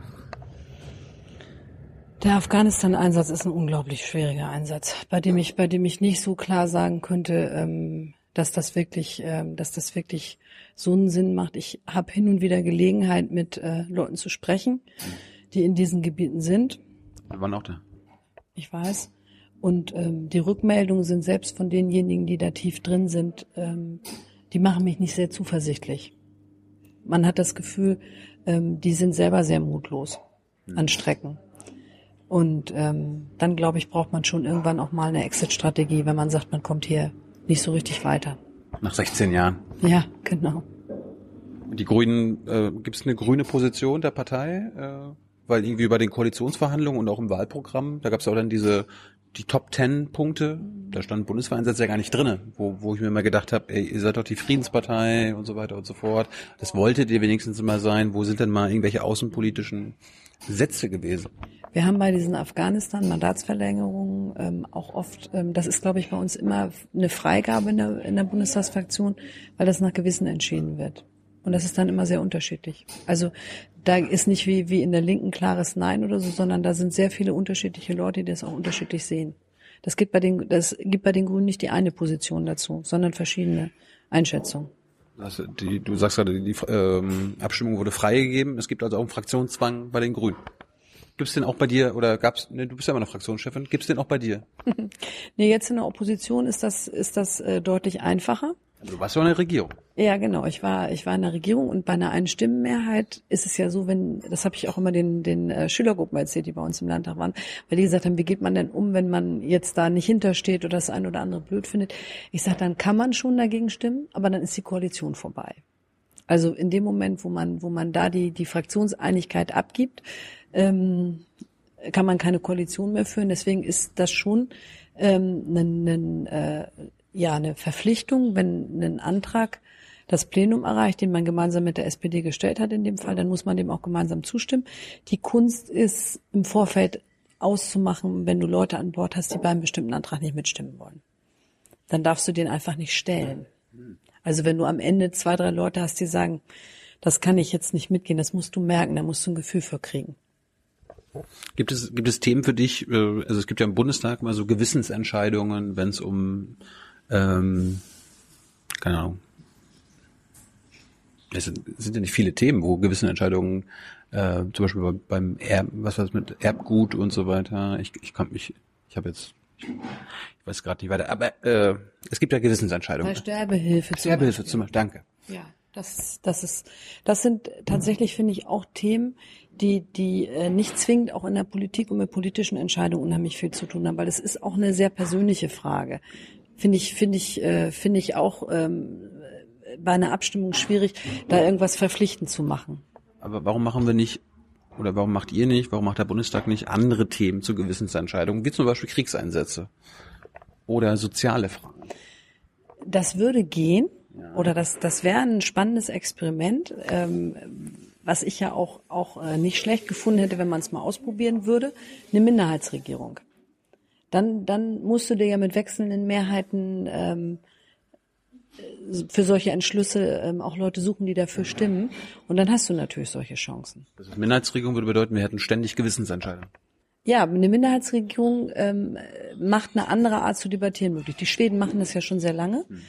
S1: Der Afghanistan-Einsatz ist ein unglaublich schwieriger Einsatz, bei dem ich, bei dem ich nicht so klar sagen könnte, ähm, dass das wirklich, ähm, dass das wirklich so einen Sinn macht. Ich habe hin und wieder Gelegenheit, mit äh, Leuten zu sprechen, die in diesen Gebieten sind.
S2: Wir waren auch da.
S1: Ich weiß. Und ähm, die Rückmeldungen sind selbst von denjenigen, die da tief drin sind, ähm, die machen mich nicht sehr zuversichtlich. Man hat das Gefühl, ähm, die sind selber sehr mutlos an Strecken. Und ähm, dann, glaube ich, braucht man schon irgendwann auch mal eine Exit-Strategie, wenn man sagt, man kommt hier nicht so richtig weiter.
S2: Nach 16 Jahren.
S1: Ja, genau.
S2: Die Grünen, äh, gibt es eine grüne Position der Partei? Äh, weil irgendwie bei den Koalitionsverhandlungen und auch im Wahlprogramm, da gab es auch dann diese die Top Ten Punkte, da stand Bundeswehreinsatz ja gar nicht drinne, wo, wo ich mir immer gedacht habe, ey, ihr seid doch die Friedenspartei und so weiter und so fort. Das wolltet ihr wenigstens immer sein. Wo sind denn mal irgendwelche außenpolitischen Sätze gewesen?
S1: Wir haben bei diesen Afghanistan-Mandatsverlängerungen ähm, auch oft, ähm, das ist, glaube ich, bei uns immer eine Freigabe in der, in der Bundestagsfraktion, weil das nach Gewissen entschieden wird. Und das ist dann immer sehr unterschiedlich. Also da ist nicht wie, wie in der Linken klares Nein oder so, sondern da sind sehr viele unterschiedliche Leute, die das auch unterschiedlich sehen. Das gibt bei den, das gibt bei den Grünen nicht die eine Position dazu, sondern verschiedene Einschätzungen.
S2: Also die, du sagst gerade, die ähm, Abstimmung wurde freigegeben. Es gibt also auch einen Fraktionszwang bei den Grünen. Gibt's den auch bei dir oder gab's? Ne, du bist ja immer noch Fraktionschefin. Gibt's den auch bei dir?
S1: Nee, jetzt in der Opposition ist das, ist das äh, deutlich einfacher.
S2: Du warst ja in der Regierung.
S1: Ja, genau. Ich war, ich war in der Regierung und bei einer Einstimmenmehrheit ist es ja so, wenn, das habe ich auch immer den, den äh, Schülergruppen erzählt, die bei uns im Landtag waren, weil die gesagt haben, wie geht man denn um, wenn man jetzt da nicht hintersteht oder das ein oder andere blöd findet. Ich sage, dann kann man schon dagegen stimmen, aber dann ist die Koalition vorbei. Also in dem Moment, wo man, wo man da die, die Fraktionseinigkeit abgibt, ähm, kann man keine Koalition mehr führen. Deswegen ist das schon ähm, ein, ein, äh, ja, eine Verpflichtung, wenn ein Antrag das Plenum erreicht, den man gemeinsam mit der SPD gestellt hat in dem Fall, dann muss man dem auch gemeinsam zustimmen. Die Kunst ist im Vorfeld auszumachen, wenn du Leute an Bord hast, die beim bestimmten Antrag nicht mitstimmen wollen. Dann darfst du den einfach nicht stellen. Also wenn du am Ende zwei, drei Leute hast, die sagen, das kann ich jetzt nicht mitgehen, das musst du merken, da musst du ein Gefühl für kriegen.
S2: Gibt es, gibt es Themen für dich, äh, also es gibt ja im Bundestag mal so Gewissensentscheidungen, wenn es um, ähm, keine Ahnung, es sind, es sind ja nicht viele Themen, wo Gewissensentscheidungen, äh, zum Beispiel beim Erb, was was mit Erbgut und so weiter. Ich, ich kann mich, ich habe jetzt, ich, weiß gerade nicht weiter, aber äh, es gibt ja Gewissensentscheidungen.
S1: Bei Sterbehilfe zum
S2: Sterbehilfe zum Beispiel, danke.
S1: Ja, das, das ist, das sind tatsächlich finde ich auch Themen, die, die äh, nicht zwingend auch in der Politik und mit politischen Entscheidungen unheimlich viel zu tun haben, weil es ist auch eine sehr persönliche Frage. Finde ich, finde ich, äh, finde ich auch ähm, bei einer Abstimmung schwierig, da irgendwas verpflichtend zu machen.
S2: Aber warum machen wir nicht, oder warum macht ihr nicht, warum macht der Bundestag nicht andere Themen zu Gewissensentscheidungen, wie zum Beispiel Kriegseinsätze oder soziale Fragen?
S1: Das würde gehen, oder das, das wäre ein spannendes Experiment, ähm, was ich ja auch, auch äh, nicht schlecht gefunden hätte, wenn man es mal ausprobieren würde, eine Minderheitsregierung. Dann, dann musst du dir ja mit wechselnden Mehrheiten ähm, für solche Entschlüsse ähm, auch Leute suchen, die dafür stimmen. Und dann hast du natürlich solche Chancen.
S2: Also Minderheitsregierung würde bedeuten, wir hätten ständig Gewissensentscheidungen.
S1: Ja, eine Minderheitsregierung ähm, macht eine andere Art zu debattieren möglich. Die Schweden machen das ja schon sehr lange. Mhm.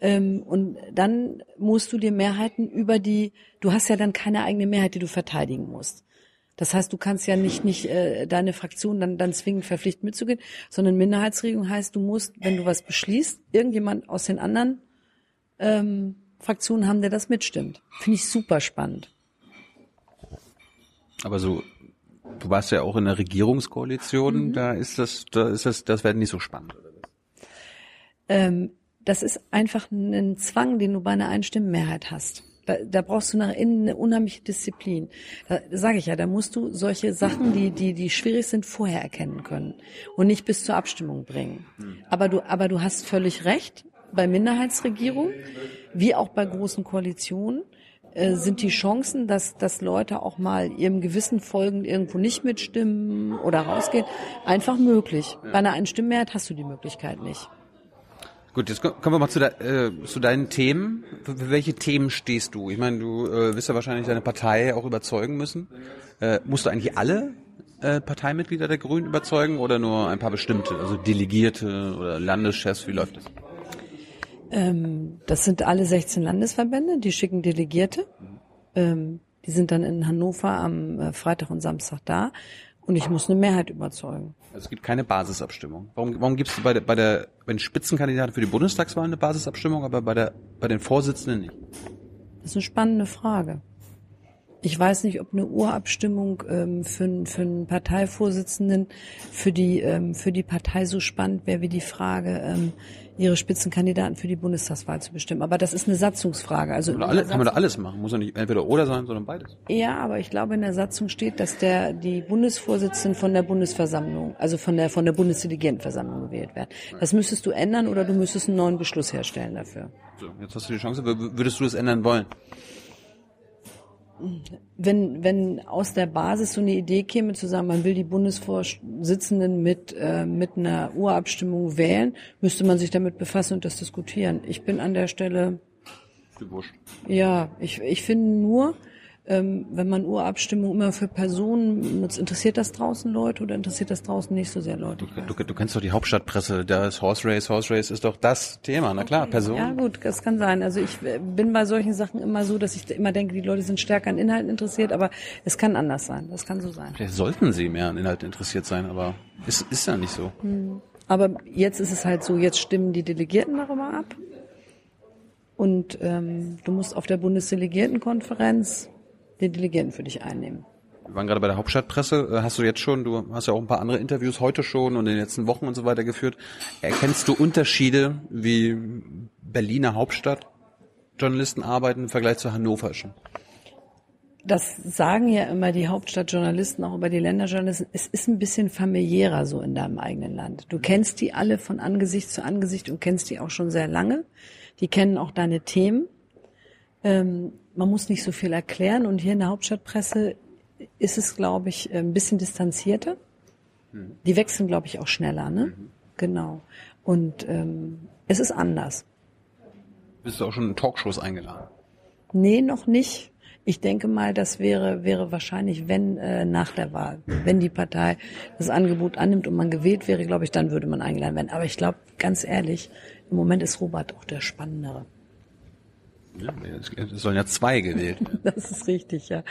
S1: Ähm, und dann musst du dir Mehrheiten über die, du hast ja dann keine eigene Mehrheit, die du verteidigen musst. Das heißt, du kannst ja nicht nicht äh, deine Fraktion dann dann zwingend verpflichten mitzugehen, sondern Minderheitsregelung heißt, du musst, wenn du was beschließt, irgendjemand aus den anderen ähm, Fraktionen haben, der das mitstimmt. Finde ich super spannend.
S2: Aber so, du warst ja auch in der Regierungskoalition, mhm. da ist das, da ist das, das wäre nicht so spannend.
S1: Ähm, das ist einfach ein Zwang, den du bei einer Einstimmenmehrheit hast. Da, da brauchst du nach innen eine unheimliche Disziplin. Da sage ich ja, da musst du solche Sachen, die, die, die schwierig sind, vorher erkennen können und nicht bis zur Abstimmung bringen. Aber du, aber du hast völlig recht bei Minderheitsregierung wie auch bei großen Koalitionen äh, sind die Chancen, dass, dass Leute auch mal ihrem Gewissen folgend irgendwo nicht mitstimmen oder rausgehen, einfach möglich. Bei einer Einstimmenmehrheit hast du die Möglichkeit nicht.
S2: Gut, jetzt kommen wir mal zu, de, äh, zu deinen Themen. Für welche Themen stehst du? Ich meine, du äh, wirst ja wahrscheinlich deine Partei auch überzeugen müssen. Äh, musst du eigentlich alle äh, Parteimitglieder der Grünen überzeugen oder nur ein paar bestimmte, also Delegierte oder Landeschefs? Wie läuft das?
S1: Ähm, das sind alle 16 Landesverbände, die schicken Delegierte. Ähm, die sind dann in Hannover am äh, Freitag und Samstag da. Und ich muss eine Mehrheit überzeugen.
S2: Also es gibt keine Basisabstimmung. Warum, warum gibt es bei der, bei der bei den Spitzenkandidaten für die Bundestagswahl eine Basisabstimmung, aber bei der bei den Vorsitzenden nicht?
S1: Das ist eine spannende Frage. Ich weiß nicht, ob eine Urabstimmung ähm, für, für einen Parteivorsitzenden für die ähm, für die Partei so spannend wäre wie die Frage, ähm, ihre Spitzenkandidaten für die Bundestagswahl zu bestimmen. Aber das ist eine Satzungsfrage. Also
S2: kann, alle, kann man da alles machen? Muss ja nicht entweder oder sein, sondern beides.
S1: Ja, aber ich glaube, in der Satzung steht, dass der die Bundesvorsitzenden von der Bundesversammlung, also von der von der Bundesdelegiertenversammlung gewählt werden. Das müsstest du ändern oder du müsstest einen neuen Beschluss herstellen dafür.
S2: So, jetzt hast du die Chance. Würdest du das ändern wollen?
S1: Wenn, wenn aus der Basis so eine Idee käme, zu sagen, man will die Bundesvorsitzenden mit, äh, mit einer Urabstimmung wählen, müsste man sich damit befassen und das diskutieren. Ich bin an der Stelle. Ja, ich, ich finde nur, ähm, wenn man Urabstimmung immer für Personen nutzt, interessiert das draußen Leute oder interessiert das draußen nicht so sehr Leute?
S2: Du, du kennst doch die Hauptstadtpresse, da ist Horse Race, Horse Race ist doch das Thema, na klar, Personen.
S1: Ja gut, das kann sein. Also ich äh, bin bei solchen Sachen immer so, dass ich immer denke, die Leute sind stärker an Inhalten interessiert, aber es kann anders sein. Das kann so sein.
S2: Vielleicht sollten sie mehr an Inhalten interessiert sein, aber ist, ist ja nicht so.
S1: Aber jetzt ist es halt so, jetzt stimmen die Delegierten darüber ab. Und ähm, du musst auf der Bundesdelegiertenkonferenz den Delegierten für dich einnehmen.
S2: Wir waren gerade bei der Hauptstadtpresse. Äh, Hast du jetzt schon, du hast ja auch ein paar andere Interviews heute schon und in den letzten Wochen und so weiter geführt. Erkennst du Unterschiede, wie Berliner Hauptstadtjournalisten arbeiten im Vergleich zu hannoverschen?
S1: Das sagen ja immer die Hauptstadtjournalisten, auch über die Länderjournalisten. Es ist ein bisschen familiärer so in deinem eigenen Land. Du kennst die alle von Angesicht zu Angesicht und kennst die auch schon sehr lange. Die kennen auch deine Themen. Ähm, man muss nicht so viel erklären und hier in der Hauptstadtpresse ist es, glaube ich, ein bisschen distanzierter. Die wechseln, glaube ich, auch schneller, ne? Genau. Und ähm, es ist anders.
S2: Bist du auch schon in Talkshows eingeladen?
S1: Nee, noch nicht. Ich denke mal, das wäre, wäre wahrscheinlich, wenn äh, nach der Wahl, wenn die Partei das Angebot annimmt und man gewählt wäre, glaube ich, dann würde man eingeladen werden. Aber ich glaube, ganz ehrlich, im Moment ist Robert auch der Spannendere.
S2: Es sollen ja zwei gewählt werden.
S1: Das ist richtig, ja.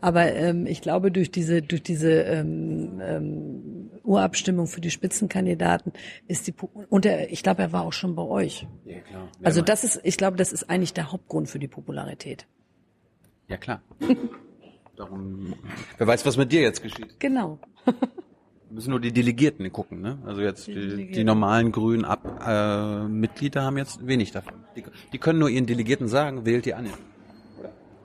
S1: Aber ähm, ich glaube, durch diese durch diese ähm, ähm, Urabstimmung für die Spitzenkandidaten ist die und er, ich glaube, er war auch schon bei euch.
S2: Ja, klar.
S1: Also das ist, ich glaube, das ist eigentlich der Hauptgrund für die Popularität.
S2: Ja, klar. Darum, wer weiß, was mit dir jetzt geschieht.
S1: Genau.
S2: Müssen nur die Delegierten gucken, ne? Also jetzt die, die,
S1: Delegierten.
S2: normalen grünen Ab äh, Mitglieder haben jetzt wenig davon. Die, die können nur ihren Delegierten sagen, wählt die an.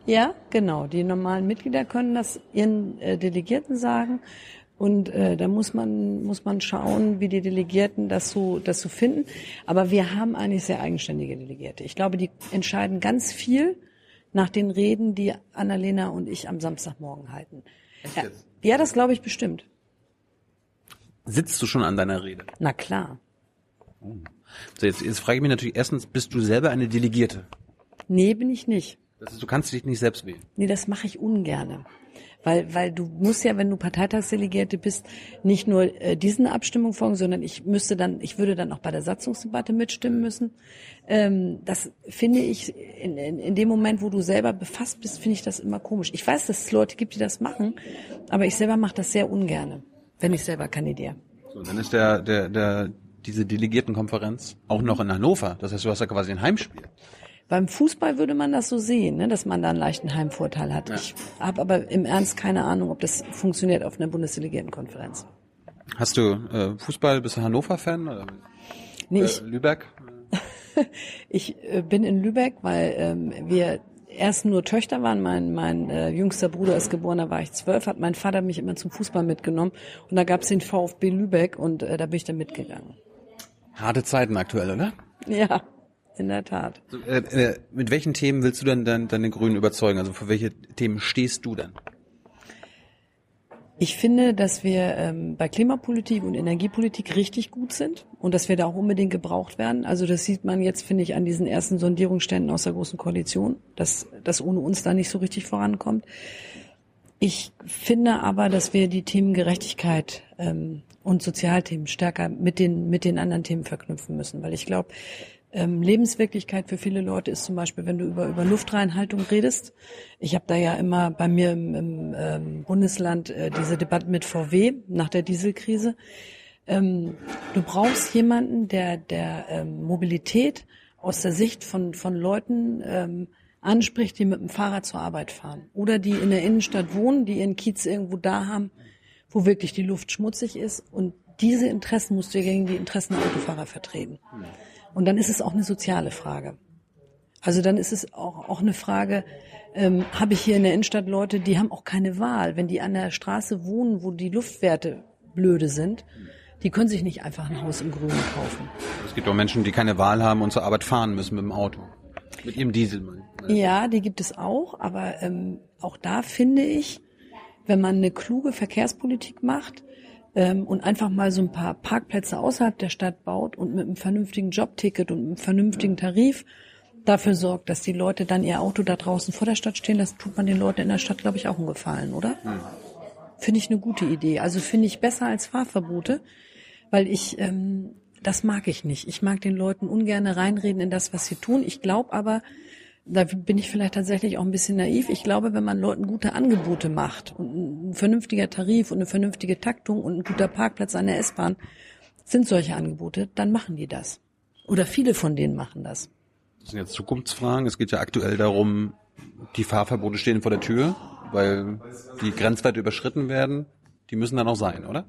S1: Ja, genau. Die normalen Mitglieder können das ihren äh, Delegierten sagen. Und äh, da muss man muss man schauen, wie die Delegierten das so das so finden. Aber wir haben eigentlich sehr eigenständige Delegierte. Ich glaube, die entscheiden ganz viel nach den Reden, die Annalena und ich am Samstagmorgen halten. Ja,
S2: jetzt?
S1: ja, das glaube ich bestimmt.
S2: Sitzt du schon an deiner Rede?
S1: Na klar.
S2: So, jetzt, jetzt frage ich mich natürlich erstens, bist du selber eine Delegierte?
S1: Nee, bin ich nicht.
S2: Das ist, du kannst dich nicht selbst wählen.
S1: Nee, das mache ich ungerne. Weil, weil du musst ja, wenn du Parteitagsdelegierte bist, nicht nur äh, diesen Abstimmung folgen, sondern ich müsste dann, ich würde dann auch bei der Satzungsdebatte mitstimmen müssen. Ähm, das finde ich, in, in, in dem Moment, wo du selber befasst bist, finde ich das immer komisch. Ich weiß, dass es Leute gibt, die das machen, aber ich selber mache das sehr ungerne, wenn ich selber kandidiere.
S2: So, dann ist der, der, der, diese Delegiertenkonferenz auch noch in Hannover. Das heißt, du hast ja quasi ein Heimspiel.
S1: Beim Fußball würde man das so sehen, ne, dass man da einen leichten Heimvorteil hat. Ich habe aber im Ernst keine Ahnung, ob das funktioniert auf einer Bundesdelegiertenkonferenz.
S2: Hast du äh, Fußball, bist du Hannover-Fan?
S1: Nee,
S2: Äh,
S1: ich,
S2: Lübeck?
S1: ich äh, bin in Lübeck, weil ähm, wir erst nur Töchter waren. Mein, mein äh, jüngster Bruder ist geboren, da war ich zwölf, hat mein Vater mich immer zum Fußball mitgenommen. Und da gab es den VfB Lübeck und äh, da bin ich dann mitgegangen.
S2: Harte Zeiten aktuell, oder?
S1: Ja, in der Tat.
S2: So, äh, äh, mit welchen Themen willst du denn dann deine Grünen überzeugen? Also für welche Themen stehst du dann?
S1: Ich finde, dass wir ähm, bei Klimapolitik und Energiepolitik richtig gut sind und dass wir da auch unbedingt gebraucht werden. Also das sieht man jetzt, finde ich, an diesen ersten Sondierungsständen aus der Großen Koalition, dass das ohne uns da nicht so richtig vorankommt. Ich finde aber, dass wir die Themen Gerechtigkeit ähm, und Sozialthemen stärker mit den mit den anderen Themen verknüpfen müssen, weil ich glaube, ähm, Lebenswirklichkeit für viele Leute ist zum Beispiel, wenn du über, über Luftreinhaltung redest. Ich habe da ja immer bei mir im, im ähm, Bundesland äh, diese Debatte mit VW nach der Dieselkrise. Ähm, du brauchst jemanden, der der ähm, Mobilität aus der Sicht von, von Leuten ähm, anspricht, die mit dem Fahrrad zur Arbeit fahren oder die in der Innenstadt wohnen, die ihren Kiez irgendwo da haben, wo wirklich die Luft schmutzig ist. Und diese Interessen musst du gegen die Interessen der Autofahrer vertreten. Und dann ist es auch eine soziale Frage. Also dann ist es auch, auch eine Frage, ähm, habe ich hier in der Innenstadt Leute, die haben auch keine Wahl. Wenn die an der Straße wohnen, wo die Luftwerte blöde sind, die können sich nicht einfach ein Haus im Grünen kaufen.
S2: Es gibt auch Menschen, die keine Wahl haben und zur Arbeit fahren müssen mit dem Auto. Mit ihrem Diesel.
S1: Ja, die gibt es auch, aber ähm, auch da finde ich, wenn man eine kluge Verkehrspolitik macht und einfach mal so ein paar Parkplätze außerhalb der Stadt baut und mit einem vernünftigen Jobticket und einem vernünftigen Tarif dafür sorgt, dass die Leute dann ihr Auto da draußen vor der Stadt stehen lassen, tut man den Leuten in der Stadt, glaube ich, auch einen Gefallen, oder? Mhm. Finde ich eine gute Idee. Also finde ich besser als Fahrverbote, weil ich ähm, das mag ich nicht. Ich mag den Leuten ungern reinreden in das, was sie tun. Ich glaube aber, da bin ich vielleicht tatsächlich auch ein bisschen naiv. Ich glaube, wenn man Leuten gute Angebote macht und ein vernünftiger Tarif und eine vernünftige Taktung und ein guter Parkplatz an der S-Bahn sind solche Angebote, dann machen die das. Oder viele von denen machen das.
S2: Das sind jetzt Zukunftsfragen. Es geht ja aktuell darum, die Fahrverbote stehen vor der Tür, weil die Grenzwerte überschritten werden. Die müssen dann auch sein, oder?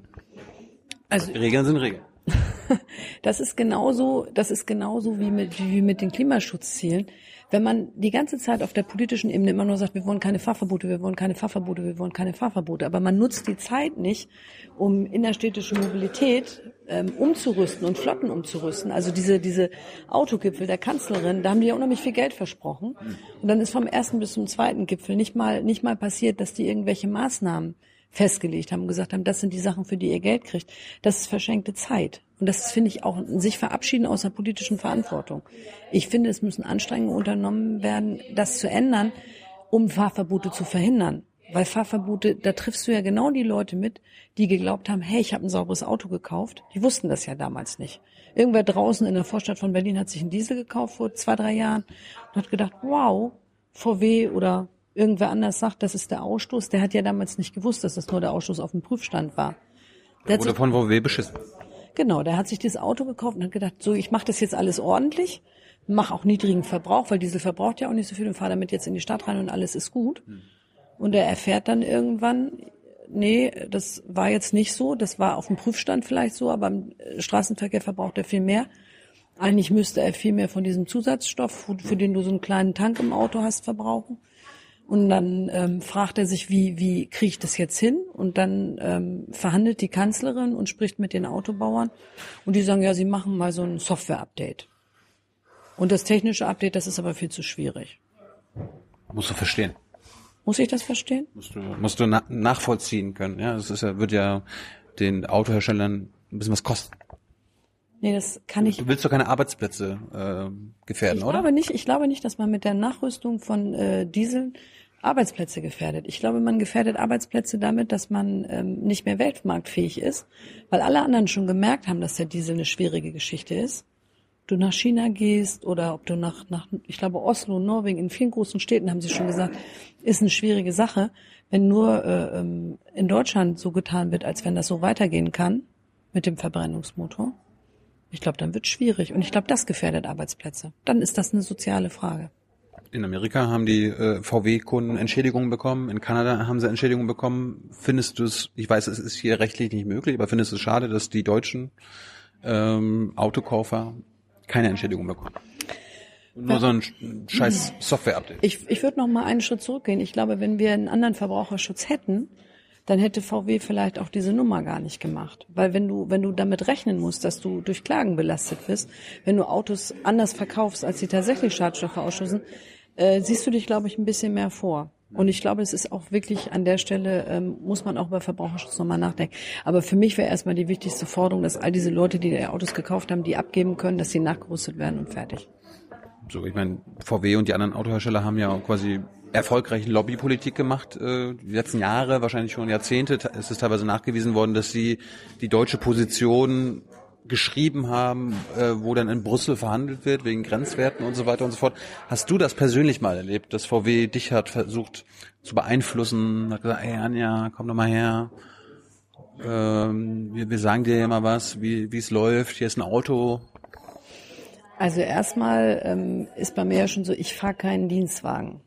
S2: Also Regeln sind Regeln.
S1: das ist genauso, das ist genauso wie mit, wie mit den Klimaschutzzielen. Wenn man die ganze Zeit auf der politischen Ebene immer nur sagt, wir wollen keine Fahrverbote, wir wollen keine Fahrverbote, wir wollen keine Fahrverbote, aber man nutzt die Zeit nicht, um innerstädtische Mobilität ähm, umzurüsten und Flotten umzurüsten. Also diese, diese Autogipfel der Kanzlerin, da haben die ja unheimlich viel Geld versprochen. Und dann ist vom ersten bis zum zweiten Gipfel nicht mal, nicht mal passiert, dass die irgendwelche Maßnahmen festgelegt haben und gesagt haben, das sind die Sachen, für die ihr Geld kriegt. Das ist verschenkte Zeit. Und das finde ich auch sich verabschieden aus der politischen Verantwortung. Ich finde, es müssen Anstrengungen unternommen werden, das zu ändern, um Fahrverbote zu verhindern. Weil Fahrverbote, da triffst du ja genau die Leute mit, die geglaubt haben, hey, ich habe ein sauberes Auto gekauft. Die wussten das ja damals nicht. Irgendwer draußen in der Vorstadt von Berlin hat sich einen Diesel gekauft vor zwei, drei Jahren und hat gedacht, wow, VW oder irgendwer anders sagt, das ist der Ausstoß, der hat ja damals nicht gewusst, dass das nur der Ausstoß auf dem Prüfstand war.
S2: Der Oder von VW beschissen.
S1: Genau, der hat sich dieses Auto gekauft und hat gedacht, so, ich mache das jetzt alles ordentlich, mache auch niedrigen Verbrauch, weil Diesel verbraucht ja auch nicht so viel und fahre damit jetzt in die Stadt rein und alles ist gut. Hm. Und er erfährt dann irgendwann, nee, das war jetzt nicht so, das war auf dem Prüfstand vielleicht so, aber im Straßenverkehr verbraucht er viel mehr. Eigentlich müsste er viel mehr von diesem Zusatzstoff, für den du so einen kleinen Tank im Auto hast, verbrauchen. Und dann ähm, fragt er sich, wie, wie kriege ich das jetzt hin? Und dann ähm, verhandelt die Kanzlerin und spricht mit den Autobauern. Und die sagen, ja, sie machen mal so ein Software-Update. Und das technische Update, das ist aber viel zu schwierig.
S2: Musst du verstehen.
S1: Muss ich das verstehen?
S2: Musst du, musst du na nachvollziehen können. Ja, das ist ja, wird ja den Autoherstellern ein bisschen was kosten.
S1: Nee, das kann ich.
S2: Du willst doch keine Arbeitsplätze äh, gefährden,
S1: ich
S2: oder?
S1: Ich glaube nicht. Ich glaube nicht, dass man mit der Nachrüstung von äh, Dieseln Arbeitsplätze gefährdet. Ich glaube, man gefährdet Arbeitsplätze damit, dass man ähm, nicht mehr weltmarktfähig ist, weil alle anderen schon gemerkt haben, dass der Diesel eine schwierige Geschichte ist. Du nach China gehst oder ob du nach, nach ich glaube, Oslo, Norwegen, in vielen großen Städten haben sie schon gesagt, ist eine schwierige Sache. Wenn nur äh, ähm, in Deutschland so getan wird, als wenn das so weitergehen kann mit dem Verbrennungsmotor, ich glaube, dann wird schwierig. Und ich glaube, das gefährdet Arbeitsplätze. Dann ist das eine soziale Frage.
S2: In Amerika haben die äh, VW-Kunden Entschädigungen bekommen, in Kanada haben sie Entschädigungen bekommen. Findest du es, ich weiß, es ist hier rechtlich nicht möglich, aber findest du es schade, dass die deutschen ähm, Autokäufer keine Entschädigung bekommen? Nur so ein scheiß Software-Update.
S1: Ich, ich würde noch mal einen Schritt zurückgehen. Ich glaube, wenn wir einen anderen Verbraucherschutz hätten, dann hätte VW vielleicht auch diese Nummer gar nicht gemacht. Weil wenn du, wenn du damit rechnen musst, dass du durch Klagen belastet bist, wenn du Autos anders verkaufst, als sie tatsächlich Schadstoffe ausstoßen, äh, siehst du dich, glaube ich, ein bisschen mehr vor. Und ich glaube, es ist auch wirklich an der Stelle, ähm, muss man auch über Verbraucherschutz nochmal nachdenken. Aber für mich wäre erstmal die wichtigste Forderung, dass all diese Leute, die die Autos gekauft haben, die abgeben können, dass sie nachgerüstet werden und fertig.
S2: So, ich meine, VW und die anderen Autohersteller haben ja quasi erfolgreich Lobbypolitik gemacht, äh, die letzten Jahre, wahrscheinlich schon Jahrzehnte. Es ist teilweise nachgewiesen worden, dass sie die deutsche Position geschrieben haben, äh, wo dann in Brüssel verhandelt wird wegen Grenzwerten und so weiter und so fort. Hast du das persönlich mal erlebt, dass VW dich hat versucht zu beeinflussen, hat gesagt, ey Anja, komm doch mal her, ähm, wir, wir sagen dir ja mal was, wie es läuft, hier ist ein Auto.
S1: Also erstmal ähm, ist bei mir ja schon so, ich fahre keinen Dienstwagen.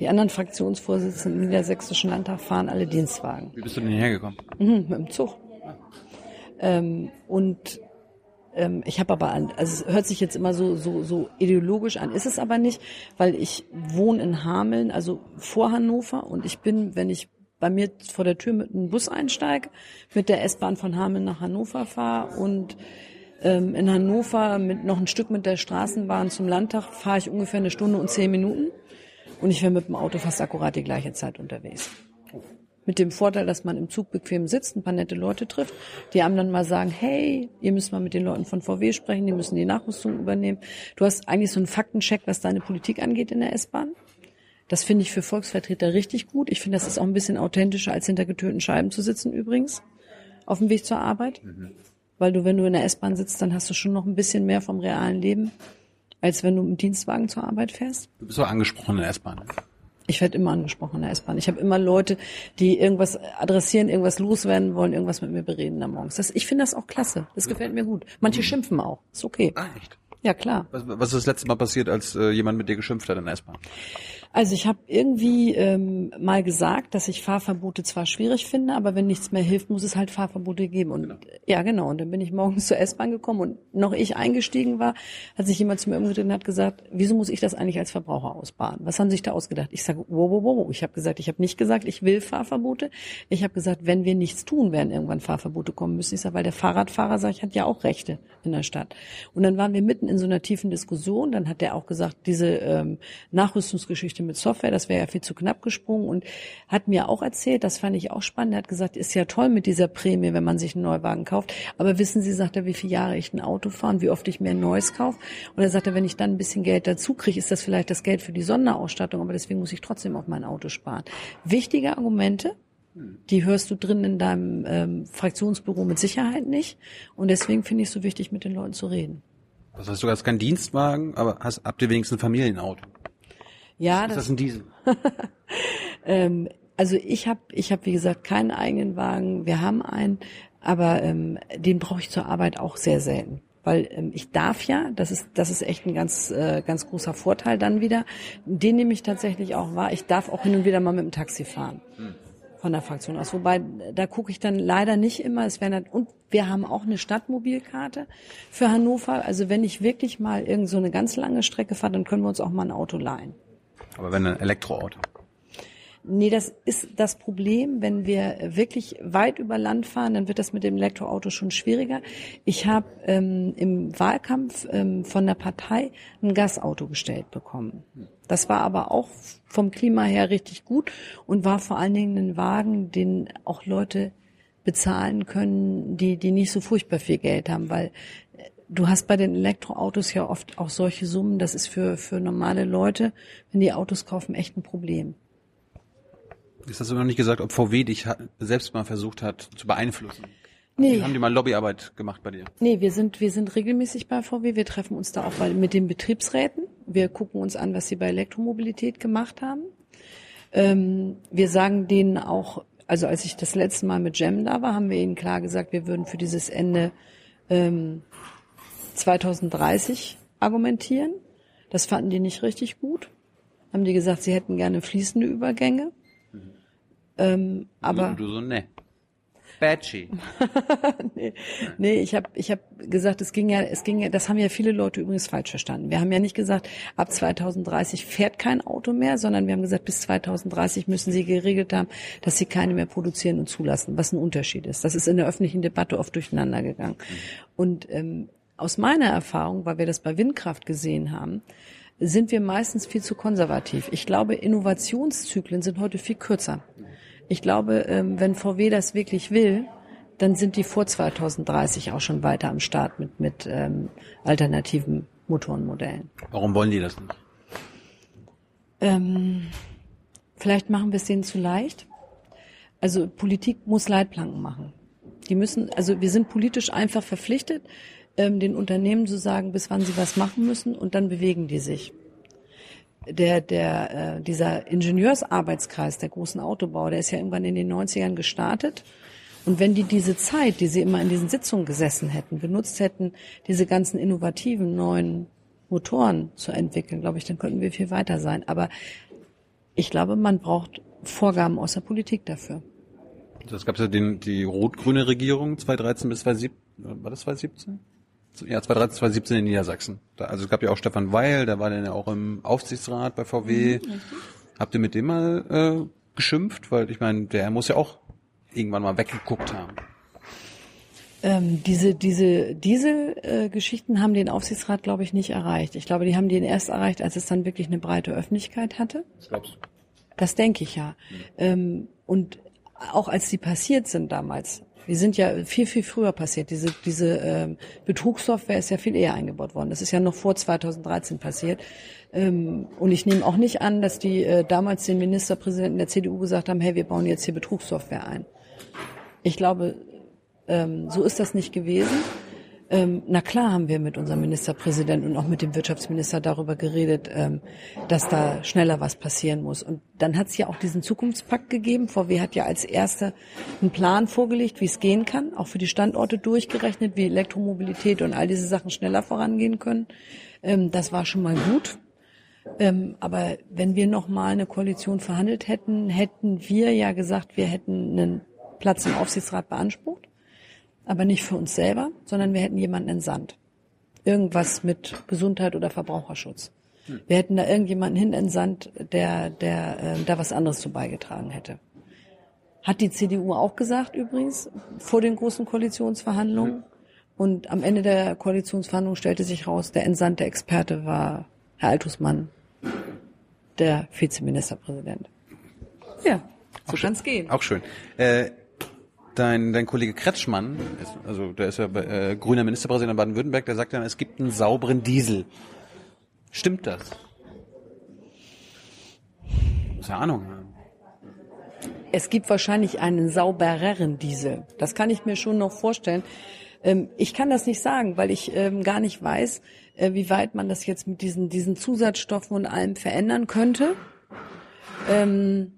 S1: Die anderen Fraktionsvorsitzenden im Niedersächsischen Landtag fahren alle Dienstwagen.
S2: Wie bist du denn hergekommen?
S1: Mhm, mit dem Zug. Ähm, und ähm, ich habe aber, also es hört sich jetzt immer so, so, so ideologisch an, ist es aber nicht, weil ich wohne in Hameln, also vor Hannover und ich bin, wenn ich bei mir vor der Tür mit einem Bus einsteige, mit der S-Bahn von Hameln nach Hannover fahre und ähm, in Hannover mit noch ein Stück mit der Straßenbahn zum Landtag fahre ich ungefähr eine Stunde und zehn Minuten und ich wäre mit dem Auto fast akkurat die gleiche Zeit unterwegs. Mit dem Vorteil, dass man im Zug bequem sitzt, ein paar nette Leute trifft, die einem dann mal sagen, hey, ihr müsst mal mit den Leuten von VW sprechen, die müssen die Nachrüstung übernehmen. Du hast eigentlich so einen Faktencheck, was deine Politik angeht in der S-Bahn. Das finde ich für Volksvertreter richtig gut. Ich finde, das ist auch ein bisschen authentischer, als hinter getönten Scheiben zu sitzen übrigens, auf dem Weg zur Arbeit. Mhm. Weil du, wenn du in der S-Bahn sitzt, dann hast du schon noch ein bisschen mehr vom realen Leben, als wenn du im Dienstwagen zur Arbeit fährst.
S2: Du bist so angesprochen in der S-Bahn.
S1: Ich werde immer angesprochen in der S-Bahn. Ich habe immer Leute, die irgendwas adressieren, irgendwas loswerden wollen, irgendwas mit mir bereden da morgens. Das, ich finde das auch klasse. Das gefällt mir gut. Manche mhm. schimpfen auch. Ist okay.
S2: Ah, echt?
S1: Ja, klar.
S2: Was, was ist das letzte Mal passiert, als äh, jemand mit dir geschimpft hat in der S-Bahn?
S1: Also ich habe irgendwie ähm, mal gesagt, dass ich Fahrverbote zwar schwierig finde, aber wenn nichts mehr hilft, muss es halt Fahrverbote geben. Und genau. ja, genau. Und dann bin ich morgens zur S-Bahn gekommen und noch ich eingestiegen war, hat sich jemand zu mir umgedreht und hat gesagt, wieso muss ich das eigentlich als Verbraucher ausbaden? Was haben Sie sich da ausgedacht? Ich sage, wow, wow, wow. Ich habe gesagt, ich habe nicht gesagt, ich will Fahrverbote. Ich habe gesagt, wenn wir nichts tun, werden irgendwann Fahrverbote kommen müssen. Ich sage, weil der Fahrradfahrer, sag ich, hat ja auch Rechte in der Stadt. Und dann waren wir mitten in so einer tiefen Diskussion. Dann hat der auch gesagt, diese ähm, Nachrüstungsgeschichte mit Software, das wäre ja viel zu knapp gesprungen und hat mir auch erzählt, das fand ich auch spannend, er hat gesagt, ist ja toll mit dieser Prämie, wenn man sich einen Neuwagen kauft, aber wissen Sie, sagt er, wie viele Jahre ich ein Auto fahre und wie oft ich mir ein neues kaufe und er sagte, wenn ich dann ein bisschen Geld dazu kriege, ist das vielleicht das Geld für die Sonderausstattung, aber deswegen muss ich trotzdem auf mein Auto sparen. Wichtige Argumente, die hörst du drin in deinem ähm, Fraktionsbüro mit Sicherheit nicht. Und deswegen finde ich es so wichtig, mit den Leuten zu reden.
S2: Das heißt, du hast keinen Dienstwagen, aber hast, habt ihr wenigstens ein Familienauto?
S1: Ja,
S2: ist das, das ein Diesel?
S1: ähm, also ich habe, ich hab, wie gesagt, keinen eigenen Wagen. Wir haben einen, aber ähm, den brauche ich zur Arbeit auch sehr selten. Weil ähm, ich darf ja, das ist, das ist echt ein ganz, äh, ganz großer Vorteil dann wieder. Den nehme ich tatsächlich auch wahr. Ich darf auch hin und wieder mal mit dem Taxi fahren. Hm von der Fraktion aus. Wobei, da gucke ich dann leider nicht immer. Es wäre und wir haben auch eine Stadtmobilkarte für Hannover. Also wenn ich wirklich mal irgend so eine ganz lange Strecke fahre, dann können wir uns auch mal ein Auto leihen.
S2: Aber wenn ein Elektroauto?
S1: Nee, das ist das Problem, wenn wir wirklich weit über Land fahren, dann wird das mit dem Elektroauto schon schwieriger. Ich habe ähm, im Wahlkampf ähm, von der Partei ein Gasauto gestellt bekommen. Das war aber auch vom Klima her richtig gut und war vor allen Dingen ein Wagen, den auch Leute bezahlen können, die, die nicht so furchtbar viel Geld haben, weil Du hast bei den Elektroautos ja oft auch solche Summen. Das ist für, für normale Leute, wenn die Autos kaufen, echt ein Problem.
S2: Ist das noch nicht gesagt, ob VW dich selbst mal versucht hat zu beeinflussen? Nee. Haben die mal Lobbyarbeit gemacht bei dir?
S1: Nee, wir sind, wir sind regelmäßig bei VW. Wir treffen uns da auch mit den Betriebsräten. Wir gucken uns an, was sie bei Elektromobilität gemacht haben. Ähm, wir sagen denen auch, also als ich das letzte Mal mit Gem da war, haben wir ihnen klar gesagt, wir würden für dieses Ende ähm, 2030 argumentieren. Das fanden die nicht richtig gut. Haben die gesagt, sie hätten gerne fließende Übergänge. Mhm. Ähm, aber
S2: du, so, ne. Badgy.
S1: nee, nee, ich habe ich hab gesagt, es ging ja, es ging ja, das haben ja viele Leute übrigens falsch verstanden. Wir haben ja nicht gesagt, ab 2030 fährt kein Auto mehr, sondern wir haben gesagt, bis 2030 müssen sie geregelt haben, dass sie keine mehr produzieren und zulassen, was ein Unterschied ist. Das ist in der öffentlichen Debatte oft durcheinander gegangen. Mhm. Und ähm, aus meiner Erfahrung, weil wir das bei Windkraft gesehen haben, sind wir meistens viel zu konservativ. Ich glaube, Innovationszyklen sind heute viel kürzer. Ich glaube, ähm, wenn VW das wirklich will, dann sind die vor 2030 auch schon weiter am Start mit, mit ähm, alternativen Motorenmodellen.
S2: Warum wollen die das nicht?
S1: Ähm, vielleicht machen wir es denen zu leicht. Also Politik muss Leitplanken machen. Die müssen, also wir sind politisch einfach verpflichtet, ähm, den Unternehmen zu sagen, bis wann sie was machen müssen und dann bewegen die sich. Der, der, äh, dieser Ingenieursarbeitskreis der großen Autobau, der ist ja irgendwann in den 90ern gestartet. Und wenn die diese Zeit, die sie immer in diesen Sitzungen gesessen hätten, benutzt hätten, diese ganzen innovativen neuen Motoren zu entwickeln, glaube ich, dann könnten wir viel weiter sein. Aber ich glaube, man braucht Vorgaben aus der Politik dafür.
S2: Das gab ja den, die rot-grüne Regierung 2013 bis 2017, war das 2017? Ja, 2013, 2017 in Niedersachsen. Da, also es gab ja auch Stefan Weil, der war dann ja auch im Aufsichtsrat bei VW. Mhm, Habt ihr mit dem mal äh, geschimpft? Weil ich meine, der muss ja auch irgendwann mal weggeguckt haben.
S1: Ähm, diese diese diese äh, Geschichten haben den Aufsichtsrat, glaube ich, nicht erreicht. Ich glaube, die haben den erst erreicht, als es dann wirklich eine breite Öffentlichkeit hatte.
S2: Das glaubst du?
S1: Das denke ich ja. Mhm. Ähm, und auch als die passiert sind damals, die sind ja viel, viel früher passiert. Diese, diese ähm, Betrugssoftware ist ja viel eher eingebaut worden. Das ist ja noch vor 2013 passiert. Ähm, und ich nehme auch nicht an, dass die äh, damals den Ministerpräsidenten der CDU gesagt haben, hey, wir bauen jetzt hier Betrugssoftware ein. Ich glaube, ähm, so ist das nicht gewesen. Ähm, na klar haben wir mit unserem Ministerpräsidenten und auch mit dem Wirtschaftsminister darüber geredet, ähm, dass da schneller was passieren muss. Und dann hat es ja auch diesen Zukunftspakt gegeben. VW hat ja als erster einen Plan vorgelegt, wie es gehen kann, auch für die Standorte durchgerechnet, wie Elektromobilität und all diese Sachen schneller vorangehen können. Ähm, das war schon mal gut. Ähm, aber wenn wir noch mal eine Koalition verhandelt hätten, hätten wir ja gesagt, wir hätten einen Platz im Aufsichtsrat beansprucht aber nicht für uns selber, sondern wir hätten jemanden entsandt. Irgendwas mit Gesundheit oder Verbraucherschutz. Hm. Wir hätten da irgendjemanden hin entsandt, der, der äh, da was anderes zu beigetragen hätte. Hat die CDU auch gesagt übrigens vor den großen Koalitionsverhandlungen. Hm. Und am Ende der Koalitionsverhandlungen stellte sich raus, der entsandte Experte war Herr Altusmann, der Vizeministerpräsident. Ja, so kann es gehen.
S2: Auch schön. Äh, Dein, dein Kollege Kretschmann, also der ist ja äh, grüner Ministerpräsident in Baden-Württemberg, der sagt dann, es gibt einen sauberen Diesel. Stimmt das? Keine Ahnung.
S1: Es gibt wahrscheinlich einen saubereren Diesel. Das kann ich mir schon noch vorstellen. Ähm, ich kann das nicht sagen, weil ich ähm, gar nicht weiß, äh, wie weit man das jetzt mit diesen, diesen Zusatzstoffen und allem verändern könnte, ähm,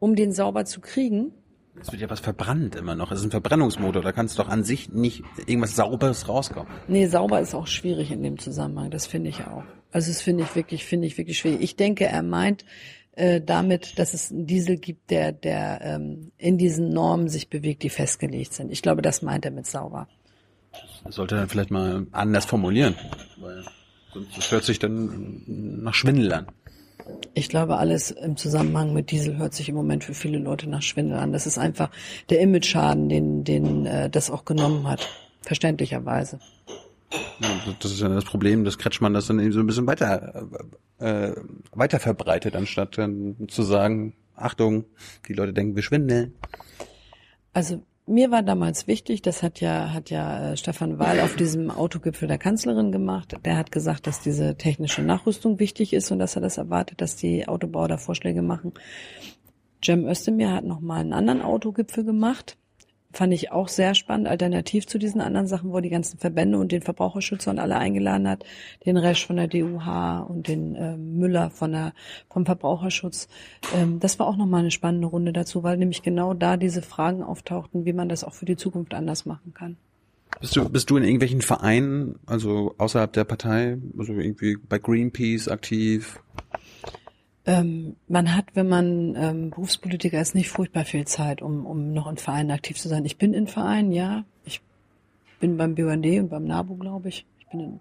S1: um den sauber zu kriegen.
S2: Es wird ja was verbrannt immer noch. Es ist ein Verbrennungsmotor. Da kann es doch an sich nicht irgendwas Sauberes rauskommen.
S1: Nee, sauber ist auch schwierig in dem Zusammenhang. Das finde ich auch. Also das finde ich wirklich, finde ich wirklich schwierig. Ich denke, er meint äh, damit, dass es einen Diesel gibt, der, der ähm, in diesen Normen sich bewegt, die festgelegt sind. Ich glaube, das meint er mit sauber.
S2: Das sollte er vielleicht mal anders formulieren. Weil sonst hört sich dann nach Schwindel an.
S1: Ich glaube, alles im Zusammenhang mit Diesel hört sich im Moment für viele Leute nach Schwindel an. Das ist einfach der Image-Schaden, den, den äh, das auch genommen hat, verständlicherweise.
S2: Ja, das ist ja das Problem, dass Kretschmann das dann eben so ein bisschen weiter äh, weiter verbreitet, anstatt dann zu sagen, Achtung, die Leute denken, wir schwindeln.
S1: Also mir war damals wichtig, das hat ja, hat ja äh, Stefan Wahl auf diesem Autogipfel der Kanzlerin gemacht. Der hat gesagt, dass diese technische Nachrüstung wichtig ist und dass er das erwartet, dass die Autobauer da Vorschläge machen. Cem Özdemir hat nochmal einen anderen Autogipfel gemacht fand ich auch sehr spannend, alternativ zu diesen anderen Sachen, wo die ganzen Verbände und den Verbraucherschützer und alle eingeladen hat, den Resch von der DUH und den äh, Müller von der, vom Verbraucherschutz. Ähm, das war auch nochmal eine spannende Runde dazu, weil nämlich genau da diese Fragen auftauchten, wie man das auch für die Zukunft anders machen kann.
S2: Bist du, bist du in irgendwelchen Vereinen, also außerhalb der Partei, also irgendwie bei Greenpeace aktiv?
S1: Ähm, man hat, wenn man ähm, Berufspolitiker ist, nicht furchtbar viel Zeit, um, um noch in Vereinen aktiv zu sein. Ich bin in Vereinen, ja. Ich bin beim BUND und beim NABU, glaube ich. Ich bin in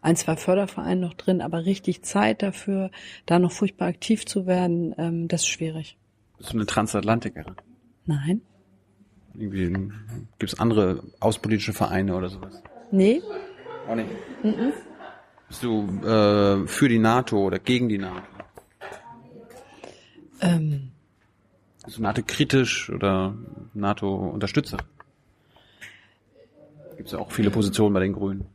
S1: ein, zwei Fördervereinen noch drin, aber richtig Zeit dafür, da noch furchtbar aktiv zu werden, ähm, das ist schwierig.
S2: Bist du eine Transatlantikerin?
S1: Nein.
S2: Irgendwie gibt's andere außenpolitische Vereine oder sowas?
S1: Nee.
S2: Auch nicht. Mm -mm. Bist du äh, für die NATO oder gegen die NATO? Ähm, also NATO-kritisch oder NATO-Unterstützer? Gibt es ja auch viele Positionen bei den Grünen.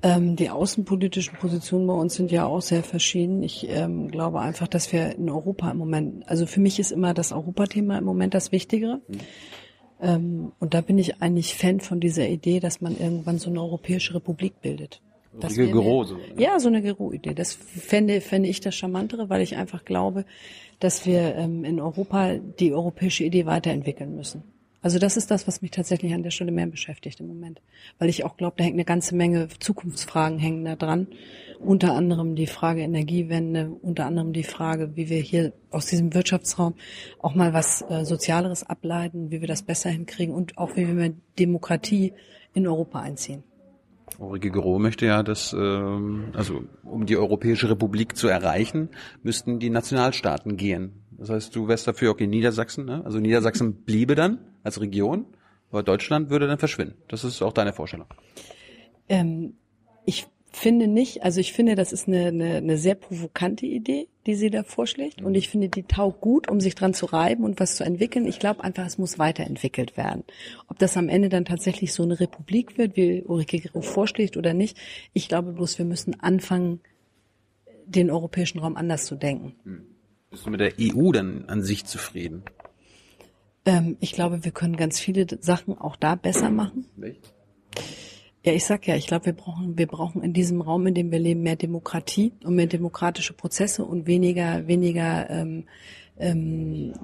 S1: Ähm, die außenpolitischen Positionen bei uns sind ja auch sehr verschieden. Ich ähm, glaube einfach, dass wir in Europa im Moment, also für mich ist immer das Europathema im Moment das Wichtigere. Mhm. Ähm, und da bin ich eigentlich Fan von dieser Idee, dass man irgendwann so eine europäische Republik bildet.
S2: Das Gero, so,
S1: ne? Ja, so eine Gero-Idee. Das fände, fände ich das Charmantere, weil ich einfach glaube, dass wir ähm, in Europa die europäische Idee weiterentwickeln müssen. Also das ist das, was mich tatsächlich an der Stelle mehr beschäftigt im Moment. Weil ich auch glaube, da hängt eine ganze Menge Zukunftsfragen hängen da dran. Unter anderem die Frage Energiewende, unter anderem die Frage, wie wir hier aus diesem Wirtschaftsraum auch mal was äh, Sozialeres ableiten, wie wir das besser hinkriegen und auch wie wir mehr Demokratie in Europa einziehen.
S2: Gero möchte ja, dass, ähm, also um die Europäische Republik zu erreichen, müssten die Nationalstaaten gehen. Das heißt, du wärst dafür, okay, Niedersachsen, ne? also Niedersachsen bliebe dann als Region, aber Deutschland würde dann verschwinden. Das ist auch deine Vorstellung.
S1: Ähm, ich finde nicht, also ich finde, das ist eine, eine, eine sehr provokante Idee, die sie da vorschlägt. Und ich finde, die taugt gut, um sich dran zu reiben und was zu entwickeln. Ich glaube einfach, es muss weiterentwickelt werden. Ob das am Ende dann tatsächlich so eine Republik wird, wie Ulrike Gero vorschlägt oder nicht, ich glaube bloß, wir müssen anfangen, den europäischen Raum anders zu denken.
S2: Bist du mit der EU dann an sich zufrieden?
S1: Ähm, ich glaube, wir können ganz viele Sachen auch da besser machen. Ja, ich sag ja, ich glaube, wir brauchen, wir brauchen in diesem Raum, in dem wir leben, mehr Demokratie und mehr demokratische Prozesse und weniger, weniger ähm, ähm,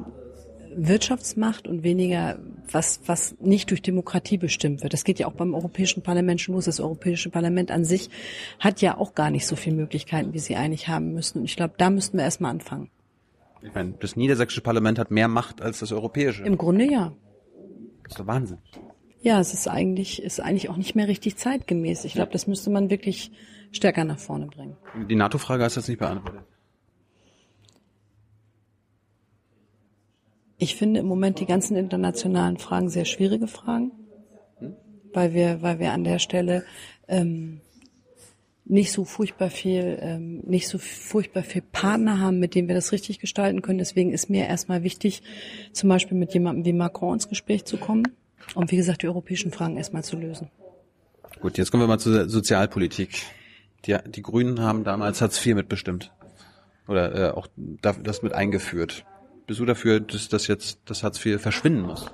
S1: Wirtschaftsmacht und weniger was, was nicht durch Demokratie bestimmt wird. Das geht ja auch beim Europäischen Parlament schon los. Das Europäische Parlament an sich hat ja auch gar nicht so viele Möglichkeiten, wie sie eigentlich haben müssen. Und ich glaube, da müssten wir erstmal anfangen.
S2: Ich meine, das niedersächsische Parlament hat mehr Macht als das europäische.
S1: Im Grunde ja.
S2: Das ist doch Wahnsinn.
S1: Ja, es ist eigentlich, ist eigentlich auch nicht mehr richtig zeitgemäß. Ich glaube, das müsste man wirklich stärker nach vorne bringen.
S2: Die NATO-Frage hast du jetzt nicht beantwortet.
S1: Ich finde im Moment die ganzen internationalen Fragen sehr schwierige Fragen, weil wir, weil wir an der Stelle ähm, nicht so furchtbar viel, ähm, nicht so furchtbar viel Partner haben, mit denen wir das richtig gestalten können. Deswegen ist mir erstmal wichtig, zum Beispiel mit jemandem wie Macron ins Gespräch zu kommen und wie gesagt die europäischen Fragen erstmal zu lösen.
S2: Gut, jetzt kommen wir mal zur Sozialpolitik. Die, die Grünen haben damals Hartz IV mitbestimmt. Oder äh, auch das mit eingeführt. Bist du dafür, dass das jetzt das Hartz IV verschwinden muss?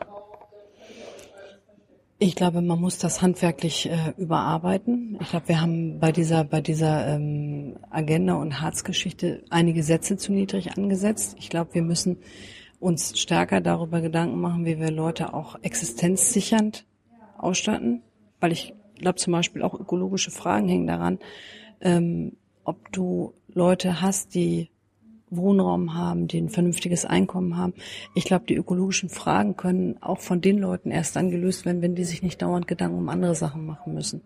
S1: Ich glaube, man muss das handwerklich äh, überarbeiten. Ich glaube, wir haben bei dieser bei dieser ähm, Agenda und Hartz-Geschichte einige Sätze zu niedrig angesetzt. Ich glaube, wir müssen uns stärker darüber Gedanken machen, wie wir Leute auch existenzsichernd ausstatten, weil ich glaube zum Beispiel auch ökologische Fragen hängen daran, ähm, ob du Leute hast, die Wohnraum haben, die ein vernünftiges Einkommen haben. Ich glaube, die ökologischen Fragen können auch von den Leuten erst dann gelöst werden, wenn die sich nicht dauernd Gedanken um andere Sachen machen müssen.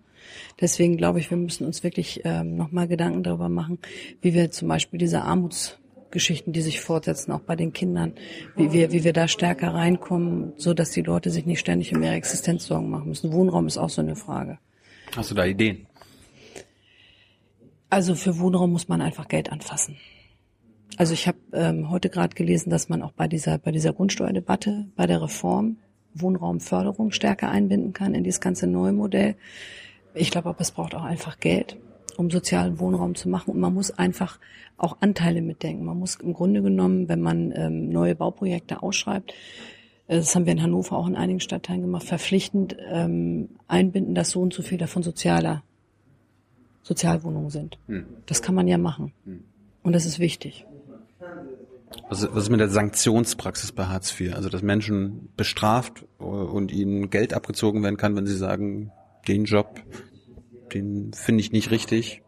S1: Deswegen glaube ich, wir müssen uns wirklich ähm, nochmal Gedanken darüber machen, wie wir zum Beispiel diese Armutsgeschichten, die sich fortsetzen, auch bei den Kindern, wie wir, wie wir da stärker reinkommen, so dass die Leute sich nicht ständig um ihre Existenz Sorgen machen müssen. Wohnraum ist auch so eine Frage.
S2: Hast du da Ideen?
S1: Also für Wohnraum muss man einfach Geld anfassen. Also ich habe ähm, heute gerade gelesen, dass man auch bei dieser bei dieser Grundsteuerdebatte, bei der Reform Wohnraumförderung stärker einbinden kann in dieses ganze neue Modell. Ich glaube, aber es braucht auch einfach Geld, um sozialen Wohnraum zu machen. Und man muss einfach auch Anteile mitdenken. Man muss im Grunde genommen, wenn man ähm, neue Bauprojekte ausschreibt, äh, das haben wir in Hannover auch in einigen Stadtteilen gemacht, verpflichtend ähm, einbinden, dass so und so viel davon sozialer Sozialwohnungen sind. Hm. Das kann man ja machen. Hm. Und das ist wichtig.
S2: Was, was ist mit der Sanktionspraxis bei Hartz IV? Also, dass Menschen bestraft und ihnen Geld abgezogen werden kann, wenn sie sagen, den Job, den finde ich nicht richtig,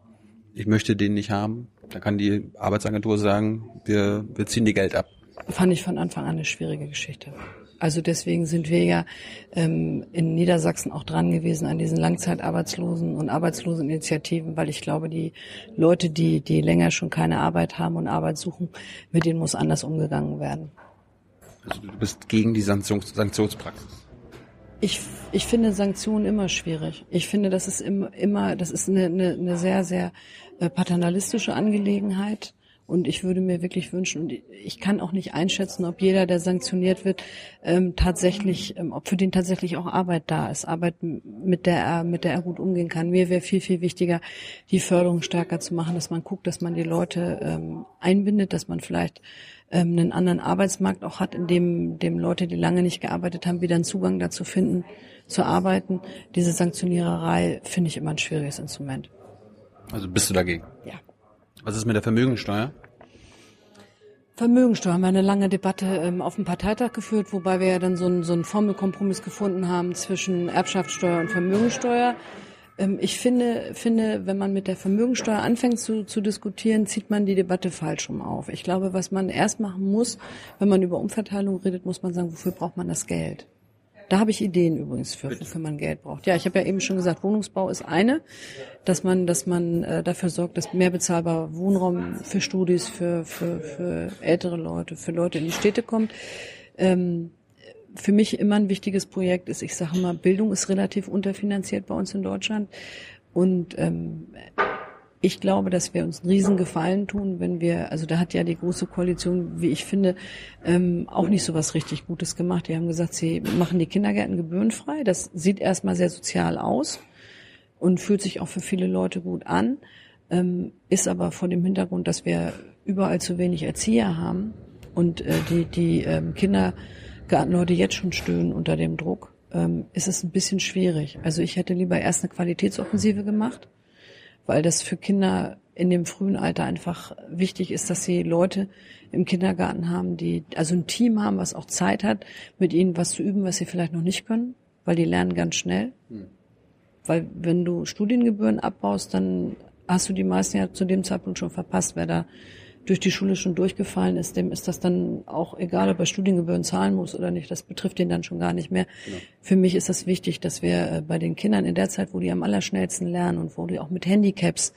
S2: ich möchte den nicht haben. Da kann die Arbeitsagentur sagen, wir, wir ziehen die Geld ab.
S1: Fand ich von Anfang an eine schwierige Geschichte. Also deswegen sind wir ja ähm, in Niedersachsen auch dran gewesen an diesen Langzeitarbeitslosen und Arbeitsloseninitiativen, weil ich glaube, die Leute, die, die länger schon keine Arbeit haben und Arbeit suchen, mit denen muss anders umgegangen werden.
S2: Also du bist gegen die Sanktions Sanktionspraxis?
S1: Ich, ich finde Sanktionen immer schwierig. Ich finde, das ist immer, immer das ist eine, eine, eine sehr, sehr äh, paternalistische Angelegenheit. Und ich würde mir wirklich wünschen, und ich kann auch nicht einschätzen, ob jeder, der sanktioniert wird, ähm, tatsächlich, ähm, ob für den tatsächlich auch Arbeit da ist, Arbeit, mit der er, mit der er gut umgehen kann. Mir wäre viel, viel wichtiger, die Förderung stärker zu machen, dass man guckt, dass man die Leute ähm, einbindet, dass man vielleicht ähm, einen anderen Arbeitsmarkt auch hat, in dem, dem Leute, die lange nicht gearbeitet haben, wieder einen Zugang dazu finden, zu arbeiten. Diese Sanktioniererei finde ich immer ein schwieriges Instrument.
S2: Also bist du dagegen?
S1: Ja.
S2: Was ist mit der Vermögensteuer?
S1: Vermögensteuer haben wir eine lange Debatte ähm, auf dem Parteitag geführt, wobei wir ja dann so einen, so einen Formelkompromiss gefunden haben zwischen Erbschaftssteuer und Vermögensteuer. Ähm, ich finde, finde, wenn man mit der Vermögensteuer anfängt zu, zu diskutieren, zieht man die Debatte falsch rum auf. Ich glaube, was man erst machen muss, wenn man über Umverteilung redet, muss man sagen, wofür braucht man das Geld? Da habe ich Ideen übrigens für, wofür man Geld braucht. Ja, ich habe ja eben schon gesagt, Wohnungsbau ist eine, dass man, dass man äh, dafür sorgt, dass mehr bezahlbarer Wohnraum für Studis, für, für, für ältere Leute, für Leute in die Städte kommt. Ähm, für mich immer ein wichtiges Projekt ist, ich sage mal, Bildung ist relativ unterfinanziert bei uns in Deutschland. Und ähm, ich glaube, dass wir uns einen riesen Gefallen tun, wenn wir, also da hat ja die große Koalition, wie ich finde, ähm, auch nicht so was richtig Gutes gemacht. Die haben gesagt, sie machen die Kindergärten gebührenfrei. Das sieht erstmal sehr sozial aus und fühlt sich auch für viele Leute gut an, ähm, ist aber vor dem Hintergrund, dass wir überall zu wenig Erzieher haben und äh, die, die ähm, Kindergartenleute jetzt schon stöhnen unter dem Druck, ähm, ist es ein bisschen schwierig. Also ich hätte lieber erst eine Qualitätsoffensive gemacht weil das für Kinder in dem frühen Alter einfach wichtig ist, dass sie Leute im Kindergarten haben, die also ein Team haben, was auch Zeit hat, mit ihnen was zu üben, was sie vielleicht noch nicht können, weil die lernen ganz schnell. Hm. Weil wenn du Studiengebühren abbaust, dann hast du die meisten ja zu dem Zeitpunkt schon verpasst, wer da durch die Schule schon durchgefallen ist, dem ist das dann auch egal, ob er Studiengebühren zahlen muss oder nicht. Das betrifft den dann schon gar nicht mehr. Genau. Für mich ist das wichtig, dass wir äh, bei den Kindern in der Zeit, wo die am allerschnellsten lernen und wo die auch mit Handicaps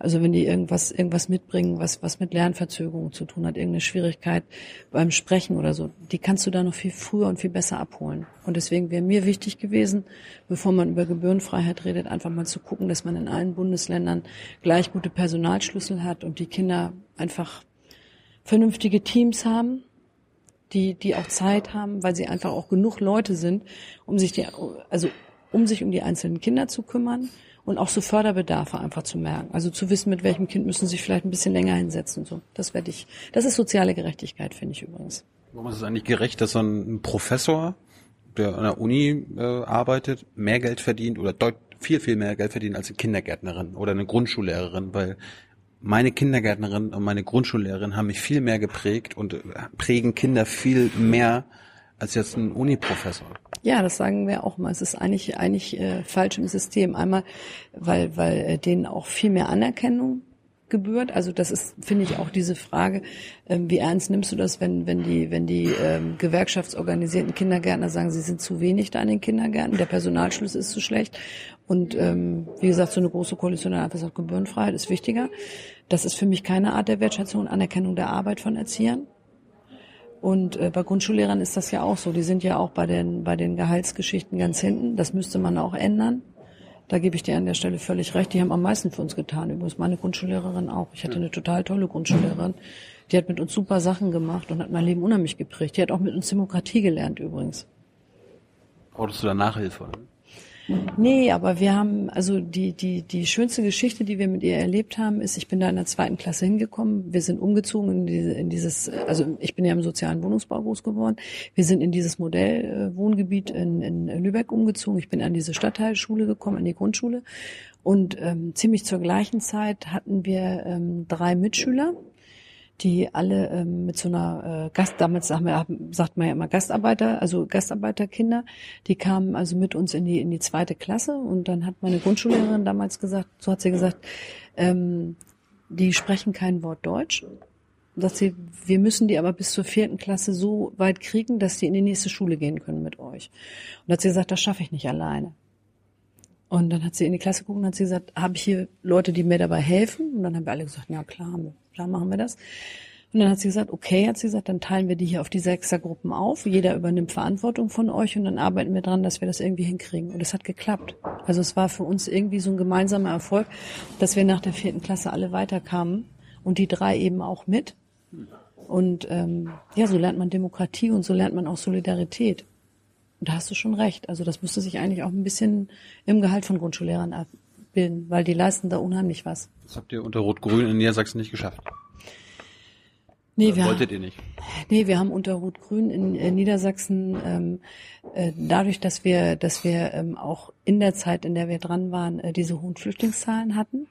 S1: also wenn die irgendwas, irgendwas mitbringen, was, was mit Lernverzögerung zu tun hat, irgendeine Schwierigkeit beim Sprechen oder so, die kannst du da noch viel früher und viel besser abholen. Und deswegen wäre mir wichtig gewesen, bevor man über Gebührenfreiheit redet, einfach mal zu gucken, dass man in allen Bundesländern gleich gute Personalschlüssel hat und die Kinder einfach vernünftige Teams haben, die, die auch Zeit haben, weil sie einfach auch genug Leute sind, um sich die, also um sich um die einzelnen Kinder zu kümmern und auch so Förderbedarfe einfach zu merken. Also zu wissen, mit welchem Kind müssen sie sich vielleicht ein bisschen länger hinsetzen. So, das werde ich. Das ist soziale Gerechtigkeit, finde ich übrigens.
S2: Warum ist es eigentlich gerecht, dass so ein Professor, der an der Uni äh, arbeitet, mehr Geld verdient oder deut viel viel mehr Geld verdient als eine Kindergärtnerin oder eine Grundschullehrerin, weil meine Kindergärtnerin und meine Grundschullehrerin haben mich viel mehr geprägt und äh, prägen Kinder viel mehr als jetzt ein Uni-Professor.
S1: Ja, das sagen wir auch mal. Es ist eigentlich eigentlich äh, falsch im System. Einmal, weil weil äh, denen auch viel mehr Anerkennung gebührt. Also das ist, finde ich, auch diese Frage, ähm, wie ernst nimmst du das, wenn wenn die wenn die ähm, gewerkschaftsorganisierten Kindergärtner sagen, sie sind zu wenig da in den Kindergärten, der Personalschluss ist zu schlecht und ähm, wie gesagt, so eine große Koalition hat einfach gesagt, Gebührenfreiheit ist wichtiger. Das ist für mich keine Art der Wertschätzung und Anerkennung der Arbeit von Erziehern. Und äh, bei Grundschullehrern ist das ja auch so. Die sind ja auch bei den, bei den Gehaltsgeschichten ganz hinten. Das müsste man auch ändern. Da gebe ich dir an der Stelle völlig recht. Die haben am meisten für uns getan. Übrigens meine Grundschullehrerin auch. Ich hatte eine total tolle Grundschullehrerin. Die hat mit uns super Sachen gemacht und hat mein Leben unheimlich geprägt. Die hat auch mit uns Demokratie gelernt übrigens.
S2: Brauchtest du da Nachhilfe? Oder?
S1: Nee, aber wir haben, also die, die, die schönste Geschichte, die wir mit ihr erlebt haben, ist, ich bin da in der zweiten Klasse hingekommen. Wir sind umgezogen in, diese, in dieses, also ich bin ja im sozialen Wohnungsbau groß geworden. Wir sind in dieses Modellwohngebiet in, in Lübeck umgezogen. Ich bin an diese Stadtteilschule gekommen, an die Grundschule. Und ähm, ziemlich zur gleichen Zeit hatten wir ähm, drei Mitschüler, die alle ähm, mit so einer äh, Gast, damals sagen wir, sagt man ja immer Gastarbeiter, also Gastarbeiterkinder, die kamen also mit uns in die in die zweite Klasse und dann hat meine Grundschullehrerin damals gesagt, so hat sie gesagt, ähm, die sprechen kein Wort Deutsch. Sagt sie, wir müssen die aber bis zur vierten Klasse so weit kriegen, dass die in die nächste Schule gehen können mit euch. Und hat sie gesagt, das schaffe ich nicht alleine. Und dann hat sie in die Klasse geguckt und hat sie gesagt, habe ich hier Leute, die mir dabei helfen? Und dann haben wir alle gesagt, ja klar, klar machen wir das. Und dann hat sie gesagt, okay, hat sie gesagt, dann teilen wir die hier auf die Sechsergruppen auf. Jeder übernimmt Verantwortung von euch und dann arbeiten wir dran, dass wir das irgendwie hinkriegen. Und es hat geklappt. Also es war für uns irgendwie so ein gemeinsamer Erfolg, dass wir nach der vierten Klasse alle weiterkamen und die drei eben auch mit. Und ähm, ja, so lernt man Demokratie und so lernt man auch Solidarität. Und da hast du schon recht. Also das müsste sich eigentlich auch ein bisschen im Gehalt von Grundschullehrern abbilden, weil die leisten da unheimlich was.
S2: Das habt ihr unter Rot-Grün in Niedersachsen nicht geschafft.
S1: Nee, wir
S2: wolltet ihr nicht?
S1: Nee, wir haben unter Rot-Grün in, in Niedersachsen ähm, äh, dadurch, dass wir, dass wir ähm, auch in der Zeit, in der wir dran waren, äh, diese hohen Flüchtlingszahlen hatten,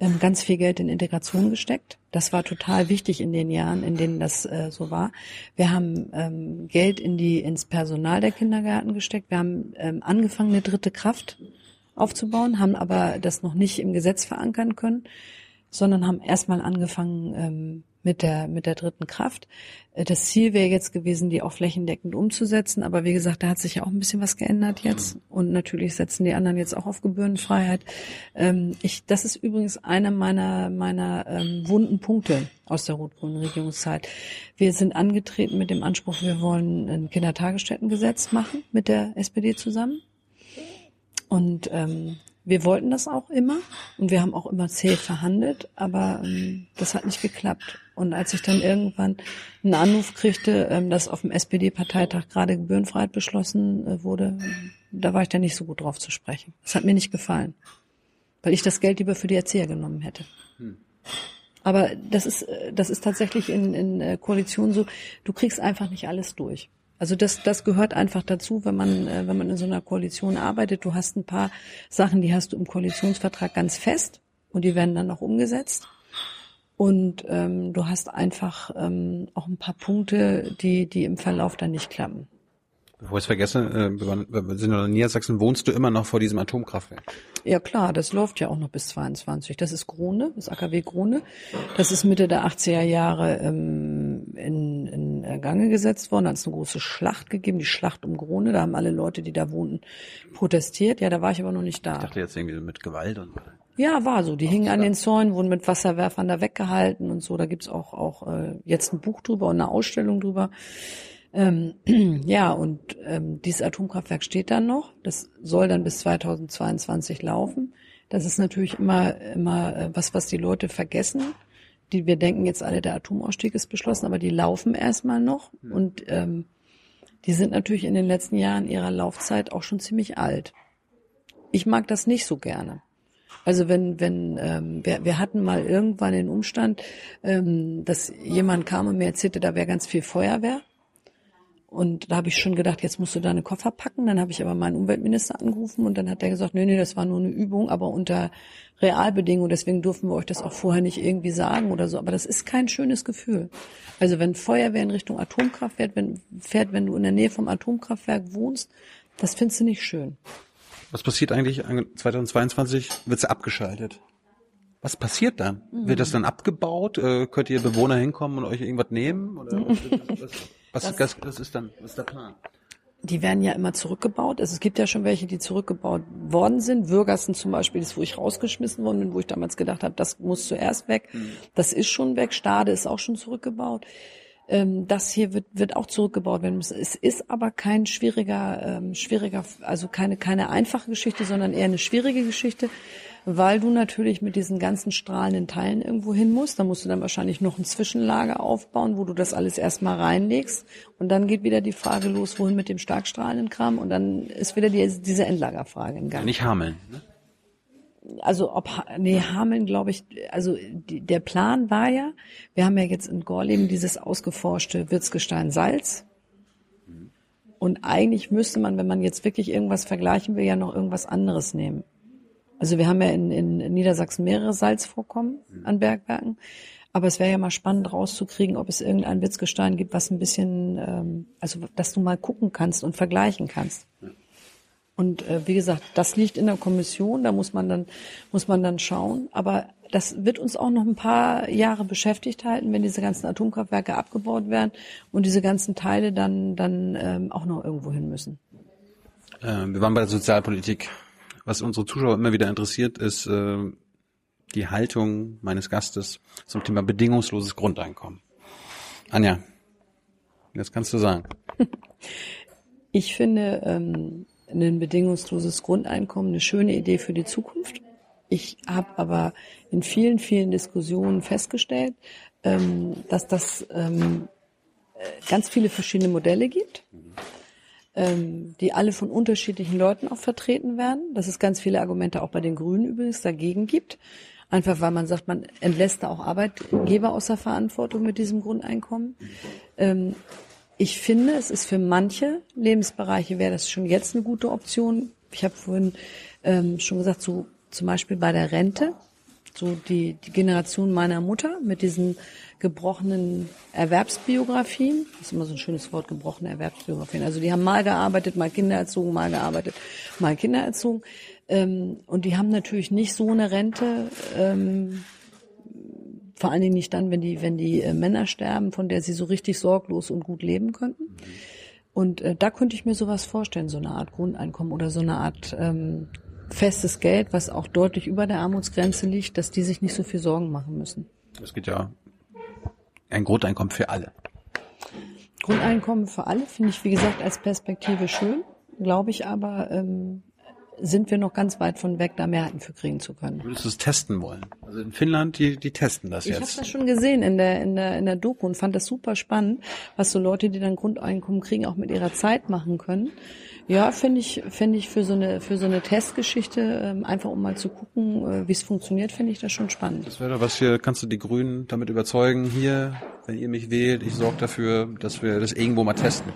S1: ähm, ganz viel Geld in Integration gesteckt. Das war total wichtig in den Jahren, in denen das äh, so war. Wir haben ähm, Geld in die ins Personal der Kindergärten gesteckt. Wir haben ähm, angefangen, eine dritte Kraft aufzubauen, haben aber das noch nicht im Gesetz verankern können, sondern haben erstmal angefangen ähm, mit der, mit der dritten Kraft. Äh, das Ziel wäre jetzt gewesen, die auch flächendeckend umzusetzen. Aber wie gesagt, da hat sich ja auch ein bisschen was geändert jetzt. Und natürlich setzen die anderen jetzt auch auf Gebührenfreiheit. Ähm, ich, das ist übrigens einer meiner, meiner ähm, wunden Punkte aus der rot-grünen Regierungszeit. Wir sind angetreten mit dem Anspruch, wir wollen ein Kindertagesstättengesetz machen mit der SPD zusammen. Und ähm, wir wollten das auch immer und wir haben auch immer zäh verhandelt, aber ähm, das hat nicht geklappt. Und als ich dann irgendwann einen Anruf kriegte, ähm, dass auf dem SPD-Parteitag gerade Gebührenfreiheit beschlossen äh, wurde, da war ich dann nicht so gut drauf zu sprechen. Das hat mir nicht gefallen, weil ich das Geld lieber für die Erzieher genommen hätte. Hm. Aber das ist, äh, das ist tatsächlich in, in äh, Koalition so, du kriegst einfach nicht alles durch. Also das, das gehört einfach dazu, wenn man, äh, wenn man in so einer Koalition arbeitet. Du hast ein paar Sachen, die hast du im Koalitionsvertrag ganz fest und die werden dann auch umgesetzt. Und ähm, du hast einfach ähm, auch ein paar Punkte, die, die im Verlauf dann nicht klappen.
S2: Bevor ich es vergesse, äh, wir sind in Niedersachsen, wohnst du immer noch vor diesem Atomkraftwerk?
S1: Ja klar, das läuft ja auch noch bis 22. Das ist Krone, das AKW Krone. Das ist Mitte der 80er Jahre ähm, in, in Gange gesetzt worden. Da hat es eine große Schlacht gegeben, die Schlacht um Krone. Da haben alle Leute, die da wohnten, protestiert. Ja, da war ich aber noch nicht da.
S2: Ich dachte jetzt irgendwie mit Gewalt und
S1: ja, war so. Die hingen an den Zäunen, wurden mit Wasserwerfern da weggehalten und so. Da gibt's auch, auch äh, jetzt ein Buch drüber und eine Ausstellung drüber. Ähm, ja, und ähm, dieses Atomkraftwerk steht dann noch. Das soll dann bis 2022 laufen. Das ist natürlich immer, immer äh, was, was die Leute vergessen. Die, wir denken jetzt alle, der Atomausstieg ist beschlossen, aber die laufen erstmal noch. Und ähm, die sind natürlich in den letzten Jahren ihrer Laufzeit auch schon ziemlich alt. Ich mag das nicht so gerne. Also wenn, wenn, ähm, wir, wir hatten mal irgendwann den Umstand, ähm, dass jemand kam und mir erzählte, da wäre ganz viel Feuerwehr. Und da habe ich schon gedacht, jetzt musst du deine Koffer packen. Dann habe ich aber meinen Umweltminister angerufen und dann hat er gesagt, nee, nee, das war nur eine Übung, aber unter Realbedingungen. Deswegen durften wir euch das auch vorher nicht irgendwie sagen oder so. Aber das ist kein schönes Gefühl. Also wenn Feuerwehr in Richtung Atomkraftwerk wenn, fährt, wenn du in der Nähe vom Atomkraftwerk wohnst, das findest du nicht schön.
S2: Was passiert eigentlich 2022? Wird sie abgeschaltet? Was passiert dann? Mhm. Wird das dann abgebaut? Äh, könnt ihr Bewohner hinkommen und euch irgendwas nehmen? Oder was, was, was, was ist dann, was ist der Plan?
S1: Die werden ja immer zurückgebaut. Also es gibt ja schon welche, die zurückgebaut worden sind. Würgersen zum Beispiel ist, wo ich rausgeschmissen worden bin, wo ich damals gedacht habe, das muss zuerst weg. Mhm. Das ist schon weg. Stade ist auch schon zurückgebaut. Ähm, das hier wird, wird auch zurückgebaut werden müssen. Es ist aber kein schwieriger, ähm, schwieriger, also keine, keine einfache Geschichte, sondern eher eine schwierige Geschichte, weil du natürlich mit diesen ganzen strahlenden Teilen irgendwo hin musst. Da musst du dann wahrscheinlich noch ein Zwischenlager aufbauen, wo du das alles erstmal reinlegst. Und dann geht wieder die Frage los, wohin mit dem stark strahlenden Kram. Und dann ist wieder die, diese Endlagerfrage im Gang.
S2: Nicht Hameln. Ne?
S1: also ob nee Hameln glaube ich also die, der Plan war ja wir haben ja jetzt in Gorleben dieses ausgeforschte Wirtsgestein Salz und eigentlich müsste man wenn man jetzt wirklich irgendwas vergleichen will ja noch irgendwas anderes nehmen also wir haben ja in, in Niedersachsen mehrere Salzvorkommen an Bergwerken aber es wäre ja mal spannend rauszukriegen, ob es irgendein Wirtsgestein gibt, was ein bisschen, ähm, also dass du mal gucken kannst und vergleichen kannst. Und äh, wie gesagt, das liegt in der Kommission, da muss man dann muss man dann schauen. Aber das wird uns auch noch ein paar Jahre beschäftigt halten, wenn diese ganzen Atomkraftwerke abgebaut werden und diese ganzen Teile dann dann ähm, auch noch irgendwo hin müssen.
S2: Äh, wir waren bei der Sozialpolitik. Was unsere Zuschauer immer wieder interessiert, ist äh, die Haltung meines Gastes zum Thema bedingungsloses Grundeinkommen. Anja, jetzt kannst du sagen.
S1: Ich finde, ähm, ein bedingungsloses Grundeinkommen eine schöne Idee für die Zukunft. Ich habe aber in vielen, vielen Diskussionen festgestellt, ähm, dass das ähm, ganz viele verschiedene Modelle gibt, ähm, die alle von unterschiedlichen Leuten auch vertreten werden, dass es ganz viele Argumente auch bei den Grünen übrigens dagegen gibt. Einfach weil man sagt, man entlässt da auch Arbeitgeber außer Verantwortung mit diesem Grundeinkommen. Ähm, ich finde, es ist für manche Lebensbereiche wäre das schon jetzt eine gute Option. Ich habe vorhin ähm, schon gesagt, so zum Beispiel bei der Rente, so die, die Generation meiner Mutter mit diesen gebrochenen Erwerbsbiografien, das ist immer so ein schönes Wort, gebrochene Erwerbsbiografien. Also die haben mal gearbeitet, mal Kinder erzogen, mal gearbeitet, mal Kinder erzogen. Ähm, und die haben natürlich nicht so eine Rente, ähm, vor allen Dingen nicht dann, wenn die, wenn die äh, Männer sterben, von der sie so richtig sorglos und gut leben könnten. Und äh, da könnte ich mir sowas vorstellen, so eine Art Grundeinkommen oder so eine Art ähm, festes Geld, was auch deutlich über der Armutsgrenze liegt, dass die sich nicht so viel Sorgen machen müssen.
S2: Es geht ja ein Grundeinkommen für alle.
S1: Grundeinkommen für alle finde ich, wie gesagt, als Perspektive schön, glaube ich aber, ähm, sind wir noch ganz weit von weg, da Mehrheiten für kriegen zu können.
S2: Würdest du es testen wollen? Also in Finnland, die, die testen das
S1: Ich habe
S2: jetzt.
S1: das schon gesehen in der, in, der, in der Doku und fand das super spannend, was so Leute, die dann Grundeinkommen kriegen, auch mit ihrer Zeit machen können. Ja, finde ich, finde ich für so eine, für so eine Testgeschichte, ähm, einfach um mal zu gucken, äh, wie es funktioniert, finde ich das schon spannend.
S2: Das wäre doch was hier, kannst du die Grünen damit überzeugen, hier, wenn ihr mich wählt, ich sorge dafür, dass wir das irgendwo mal testen.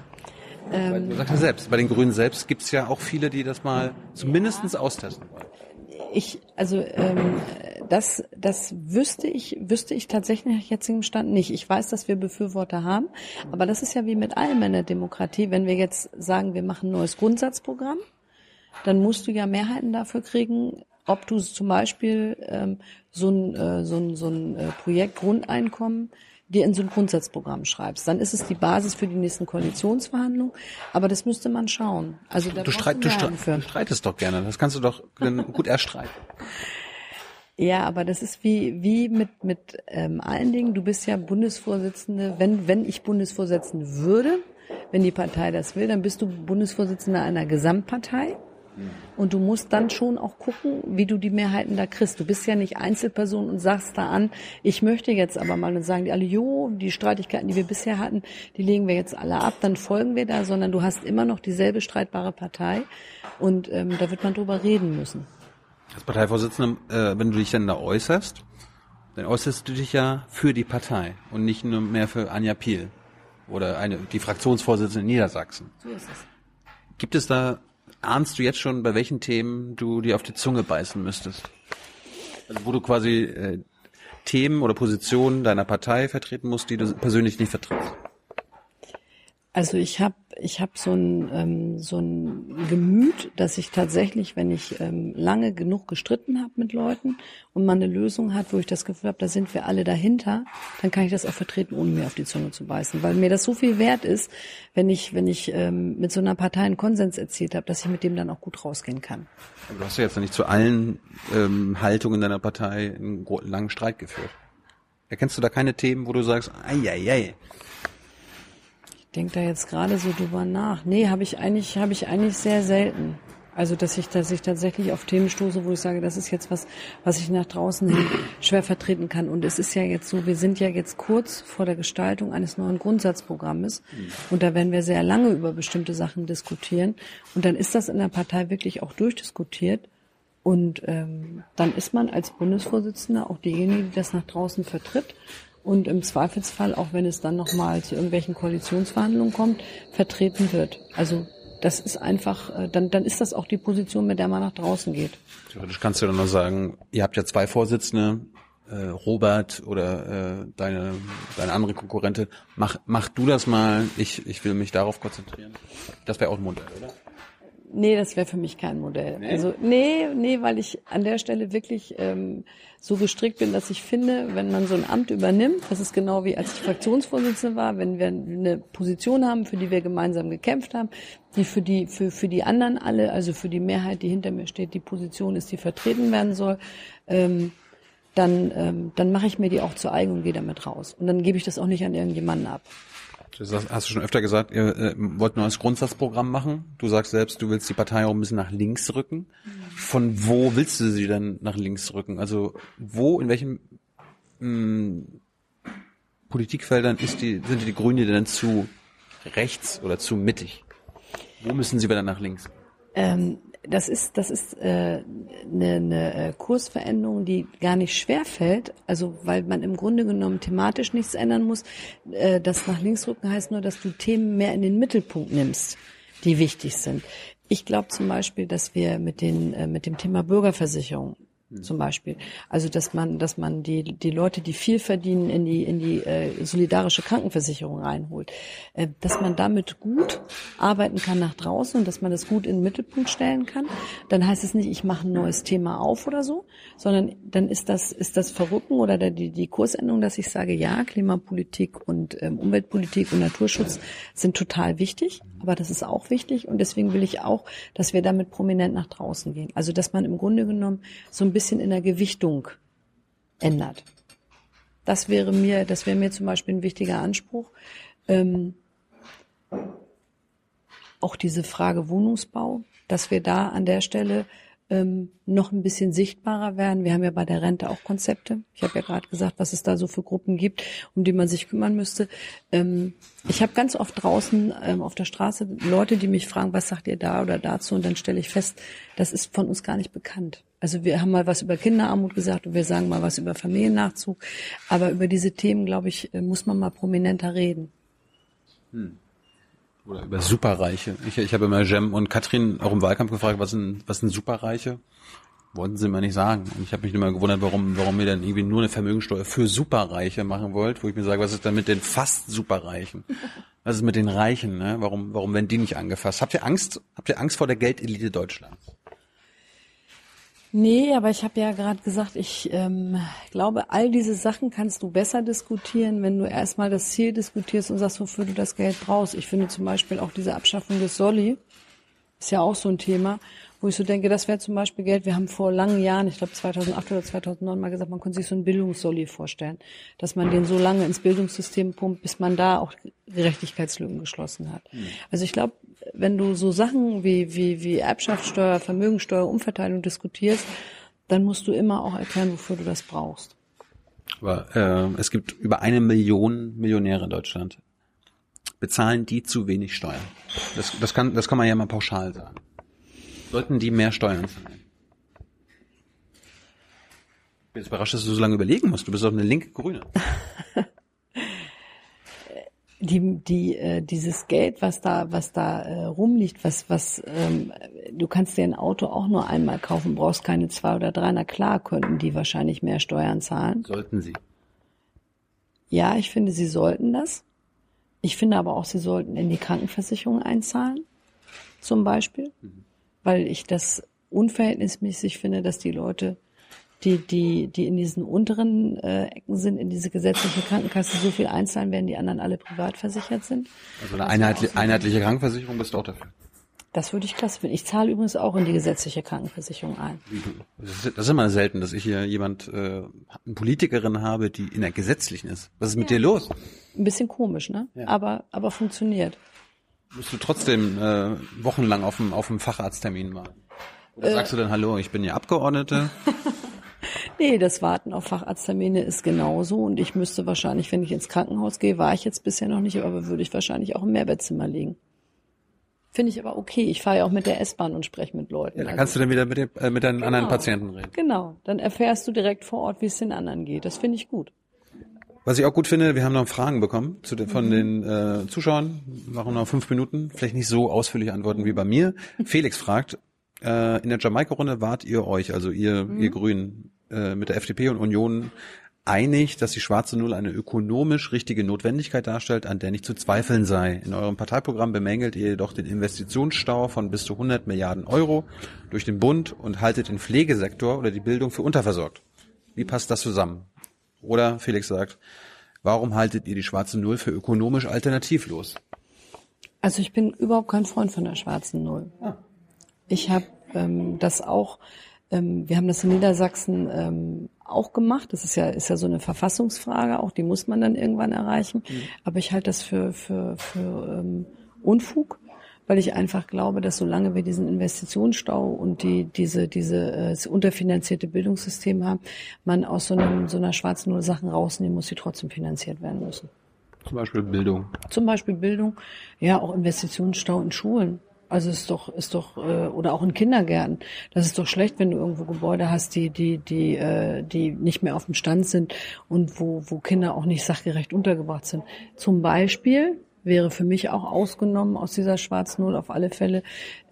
S2: Weil du sagst ja selbst, bei den Grünen selbst gibt's ja auch viele, die das mal zumindestens austesten wollen.
S1: Ich, also ähm, das, das wüsste ich, wüsste ich tatsächlich nach jetzigem Stand nicht. Ich weiß, dass wir Befürworter haben, aber das ist ja wie mit allem in der Demokratie. Wenn wir jetzt sagen, wir machen ein neues Grundsatzprogramm, dann musst du ja Mehrheiten dafür kriegen, ob du zum Beispiel ähm, so ein, äh, so ein, so ein äh, Projekt Grundeinkommen dir in so ein Grundsatzprogramm schreibst. Dann ist es die Basis für die nächsten Koalitionsverhandlungen, aber das müsste man schauen. Also da
S2: Du, streit, du, streit, du streitest doch gerne, das kannst du doch gut erstreiten.
S1: Ja, aber das ist wie wie mit mit ähm, allen Dingen. Du bist ja Bundesvorsitzende. Wenn wenn ich Bundesvorsitzende würde, wenn die Partei das will, dann bist du Bundesvorsitzender einer Gesamtpartei. Und du musst dann schon auch gucken, wie du die Mehrheiten da kriegst. Du bist ja nicht Einzelperson und sagst da an, ich möchte jetzt aber mal und sagen die alle, jo, die Streitigkeiten, die wir bisher hatten, die legen wir jetzt alle ab, dann folgen wir da, sondern du hast immer noch dieselbe streitbare Partei und ähm, da wird man drüber reden müssen.
S2: Als Parteivorsitzender, äh, wenn du dich dann da äußerst, dann äußerst du dich ja für die Partei und nicht nur mehr für Anja Piel oder eine, die Fraktionsvorsitzende in Niedersachsen.
S1: So ist es.
S2: Gibt es da, ahnst du jetzt schon, bei welchen Themen du dir auf die Zunge beißen müsstest? Also wo du quasi äh, Themen oder Positionen deiner Partei vertreten musst, die du persönlich nicht vertrittst.
S1: Also ich habe ich hab so ein ähm, so ein Gemüt, dass ich tatsächlich, wenn ich ähm, lange genug gestritten habe mit Leuten und man eine Lösung hat, wo ich das Gefühl habe, da sind wir alle dahinter, dann kann ich das auch vertreten, ohne mir auf die Zunge zu beißen, weil mir das so viel wert ist, wenn ich wenn ich ähm, mit so einer Partei einen Konsens erzielt habe, dass ich mit dem dann auch gut rausgehen kann.
S2: Aber du hast ja jetzt nicht zu allen ähm, Haltungen deiner Partei einen langen Streit geführt. Erkennst du da keine Themen, wo du sagst, ei, ei, ei,
S1: denke da jetzt gerade so drüber nach. Nee, habe ich eigentlich, habe ich eigentlich sehr selten. Also dass ich, dass ich tatsächlich auf Themen stoße, wo ich sage, das ist jetzt was, was ich nach draußen hin schwer vertreten kann. Und es ist ja jetzt so, wir sind ja jetzt kurz vor der Gestaltung eines neuen Grundsatzprogrammes. Und da werden wir sehr lange über bestimmte Sachen diskutieren. Und dann ist das in der Partei wirklich auch durchdiskutiert. Und ähm, dann ist man als Bundesvorsitzender auch diejenige, die das nach draußen vertritt und im Zweifelsfall, auch wenn es dann nochmal zu irgendwelchen Koalitionsverhandlungen kommt, vertreten wird. Also das ist einfach, äh, dann, dann ist das auch die Position, mit der man nach draußen geht.
S2: Theoretisch kannst du dann nur sagen, ihr habt ja zwei Vorsitzende, äh, Robert oder äh, deine, deine andere Konkurrentin, mach, mach du das mal, ich, ich will mich darauf konzentrieren. Das wäre auch ein Modell, oder?
S1: Nee, das wäre für mich kein Modell. Also nee, nee, weil ich an der Stelle wirklich ähm, so gestrickt bin, dass ich finde, wenn man so ein Amt übernimmt, das ist genau wie als ich Fraktionsvorsitzende war, wenn wir eine Position haben, für die wir gemeinsam gekämpft haben, die für die für für die anderen alle, also für die Mehrheit, die hinter mir steht, die Position ist, die vertreten werden soll, ähm, dann ähm, dann mache ich mir die auch zu eigen und gehe damit raus. Und dann gebe ich das auch nicht an irgendjemanden ab.
S2: Das hast hast du schon öfter gesagt, ihr äh, wollt ein neues Grundsatzprogramm machen. Du sagst selbst, du willst die Partei auch ein bisschen nach links rücken. Von wo willst du sie denn nach links rücken? Also wo, in welchen mh, Politikfeldern ist die, sind die Grünen denn zu rechts oder zu mittig? Wo müssen sie wieder nach links?
S1: Ähm, das ist das ist äh, eine, eine äh, Kursveränderung, die gar nicht schwer fällt. Also weil man im Grunde genommen thematisch nichts ändern muss. Äh, das nach links rücken heißt nur, dass du Themen mehr in den Mittelpunkt nimmst, die wichtig sind. Ich glaube zum Beispiel, dass wir mit den äh, mit dem Thema Bürgerversicherung zum Beispiel. Also dass man, dass man die die Leute, die viel verdienen, in die in die äh, solidarische Krankenversicherung reinholt, äh, dass man damit gut arbeiten kann nach draußen und dass man das gut in den Mittelpunkt stellen kann. Dann heißt es nicht, ich mache ein neues Thema auf oder so, sondern dann ist das ist das Verrücken oder der, die die Kursänderung, dass ich sage, ja, Klimapolitik und ähm, Umweltpolitik und Naturschutz sind total wichtig, aber das ist auch wichtig und deswegen will ich auch, dass wir damit prominent nach draußen gehen. Also dass man im Grunde genommen so ein bisschen in der Gewichtung ändert. Das wäre mir, das wäre mir zum Beispiel ein wichtiger Anspruch. Ähm, auch diese Frage Wohnungsbau, dass wir da an der Stelle ähm, noch ein bisschen sichtbarer werden. Wir haben ja bei der Rente auch Konzepte. Ich habe ja gerade gesagt, was es da so für Gruppen gibt, um die man sich kümmern müsste. Ähm, ich habe ganz oft draußen ähm, auf der Straße Leute, die mich fragen, was sagt ihr da oder dazu? Und dann stelle ich fest, das ist von uns gar nicht bekannt. Also wir haben mal was über Kinderarmut gesagt und wir sagen mal was über Familiennachzug. Aber über diese Themen, glaube ich, äh, muss man mal prominenter reden.
S2: Hm. Oder über Superreiche. Ich, ich habe immer Jem und Katrin auch im Wahlkampf gefragt, was sind, was sind Superreiche? Wollten sie mir nicht sagen. Und ich habe mich immer gewundert, warum, warum ihr dann irgendwie nur eine Vermögensteuer für Superreiche machen wollt, wo ich mir sage, was ist denn mit den fast Superreichen? Was ist mit den Reichen? Ne? Warum, warum werden die nicht angefasst? Habt ihr Angst? Habt ihr Angst vor der Geldelite Deutschlands?
S1: Nee, aber ich habe ja gerade gesagt, ich ähm, glaube, all diese Sachen kannst du besser diskutieren, wenn du erstmal das Ziel diskutierst und sagst, wofür du das Geld brauchst. Ich finde zum Beispiel auch diese Abschaffung des Solli ist ja auch so ein Thema, wo ich so denke, das wäre zum Beispiel Geld. Wir haben vor langen Jahren, ich glaube 2008 oder 2009 mal gesagt, man könnte sich so einen Bildungssolli vorstellen, dass man den so lange ins Bildungssystem pumpt, bis man da auch Gerechtigkeitslücken geschlossen hat. Mhm. Also ich glaube, wenn du so Sachen wie, wie, wie Erbschaftssteuer, Vermögensteuer, Umverteilung diskutierst, dann musst du immer auch erklären, wofür du das brauchst.
S2: Aber äh, es gibt über eine Million Millionäre in Deutschland. Bezahlen die zu wenig Steuern? Das, das, kann, das kann man ja mal pauschal sagen. Sollten die mehr Steuern zahlen? Ich bin jetzt überrascht, dass du so lange überlegen musst. Du bist doch eine linke Grüne.
S1: die, die, äh, dieses Geld, was da, was da äh, rumliegt, was, was, ähm, du kannst dir ein Auto auch nur einmal kaufen, brauchst keine zwei oder drei. Na klar, könnten die wahrscheinlich mehr Steuern zahlen.
S2: Sollten sie.
S1: Ja, ich finde, sie sollten das. Ich finde aber auch, sie sollten in die Krankenversicherung einzahlen, zum Beispiel, mhm. Weil ich das unverhältnismäßig finde, dass die Leute die, die, die in diesen unteren äh, Ecken sind, in diese gesetzliche Krankenkasse so viel einzahlen, während die anderen alle privat versichert sind.
S2: Also eine einheitli einheitliche Krankenversicherung bist du auch dafür?
S1: Das würde ich klasse finden. Ich zahle übrigens auch in die gesetzliche Krankenversicherung ein.
S2: Das ist, das ist immer selten, dass ich hier jemand, äh, eine Politikerin habe, die in der gesetzlichen ist. Was ist mit ja. dir los?
S1: Ein bisschen komisch, ne? Ja. Aber, aber funktioniert.
S2: Musst du trotzdem äh, wochenlang auf dem, auf dem Facharzttermin warten? Oder äh, sagst du dann, hallo, ich bin hier Abgeordnete?
S1: Nee, das Warten auf Facharzttermine ist genauso und ich müsste wahrscheinlich, wenn ich ins Krankenhaus gehe, war ich jetzt bisher noch nicht, aber würde ich wahrscheinlich auch im Mehrbettzimmer liegen. Finde ich aber okay. Ich fahre ja auch mit der S-Bahn und spreche mit Leuten.
S2: Ja, dann kannst also, du dann wieder mit, dem, äh, mit deinen genau, anderen Patienten reden.
S1: Genau, dann erfährst du direkt vor Ort, wie es den anderen geht. Das finde ich gut.
S2: Was ich auch gut finde, wir haben noch Fragen bekommen zu den, von mhm. den äh, Zuschauern. Machen noch fünf Minuten. Vielleicht nicht so ausführlich antworten wie bei mir. Felix fragt, äh, in der Jamaika-Runde wart ihr euch, also ihr, mhm. ihr Grünen, äh, mit der FDP und Union einig, dass die schwarze Null eine ökonomisch richtige Notwendigkeit darstellt, an der nicht zu zweifeln sei. In eurem Parteiprogramm bemängelt ihr jedoch den Investitionsstau von bis zu 100 Milliarden Euro durch den Bund und haltet den Pflegesektor oder die Bildung für unterversorgt. Wie passt das zusammen? Oder Felix sagt, warum haltet ihr die schwarze Null für ökonomisch alternativlos?
S1: Also ich bin überhaupt kein Freund von der schwarzen Null. Ah. Ich habe ähm, das auch ähm, wir haben das in Niedersachsen ähm, auch gemacht. Das ist ja, ist ja so eine Verfassungsfrage, auch die muss man dann irgendwann erreichen. Mhm. Aber ich halte das für, für, für ähm, Unfug, weil ich einfach glaube, dass solange wir diesen Investitionsstau und die, diese, diese äh, unterfinanzierte Bildungssystem haben, man aus so, einem, so einer schwarzen Null Sachen rausnehmen muss, die trotzdem finanziert werden müssen.
S2: Zum Beispiel Bildung.
S1: Zum Beispiel Bildung, ja, auch Investitionsstau in Schulen. Also ist doch, ist doch, äh, oder auch in Kindergärten. Das ist doch schlecht, wenn du irgendwo Gebäude hast, die, die, die, äh, die nicht mehr auf dem Stand sind und wo, wo Kinder auch nicht sachgerecht untergebracht sind. Zum Beispiel wäre für mich auch ausgenommen aus dieser Schwarz Null auf alle Fälle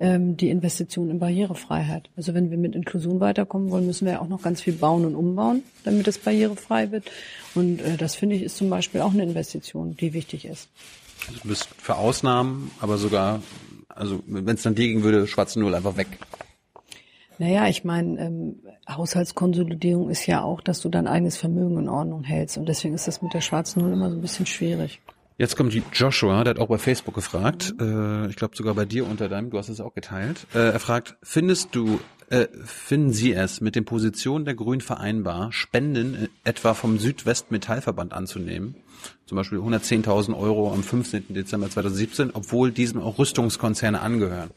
S1: ähm, die Investition in Barrierefreiheit. Also wenn wir mit Inklusion weiterkommen wollen, müssen wir ja auch noch ganz viel bauen und umbauen, damit es barrierefrei wird. Und äh, das finde ich ist zum Beispiel auch eine Investition, die wichtig ist.
S2: Also du bist für Ausnahmen, aber sogar also wenn es dann dir ging, würde schwarze Null einfach weg.
S1: Naja, ich meine, ähm, Haushaltskonsolidierung ist ja auch, dass du dein eigenes Vermögen in Ordnung hältst. Und deswegen ist das mit der schwarzen Null immer so ein bisschen schwierig.
S2: Jetzt kommt Joshua, der hat auch bei Facebook gefragt, äh, ich glaube sogar bei dir unter deinem, du hast es auch geteilt. Äh, er fragt, findest du Äh, finden Sie es mit den Positionen der Grünen vereinbar, Spenden etwa vom Südwest-Metallverband anzunehmen? Zum Beispiel 110.000 Euro am 15. Dezember 2017, obwohl diesem auch Rüstungskonzerne angehören.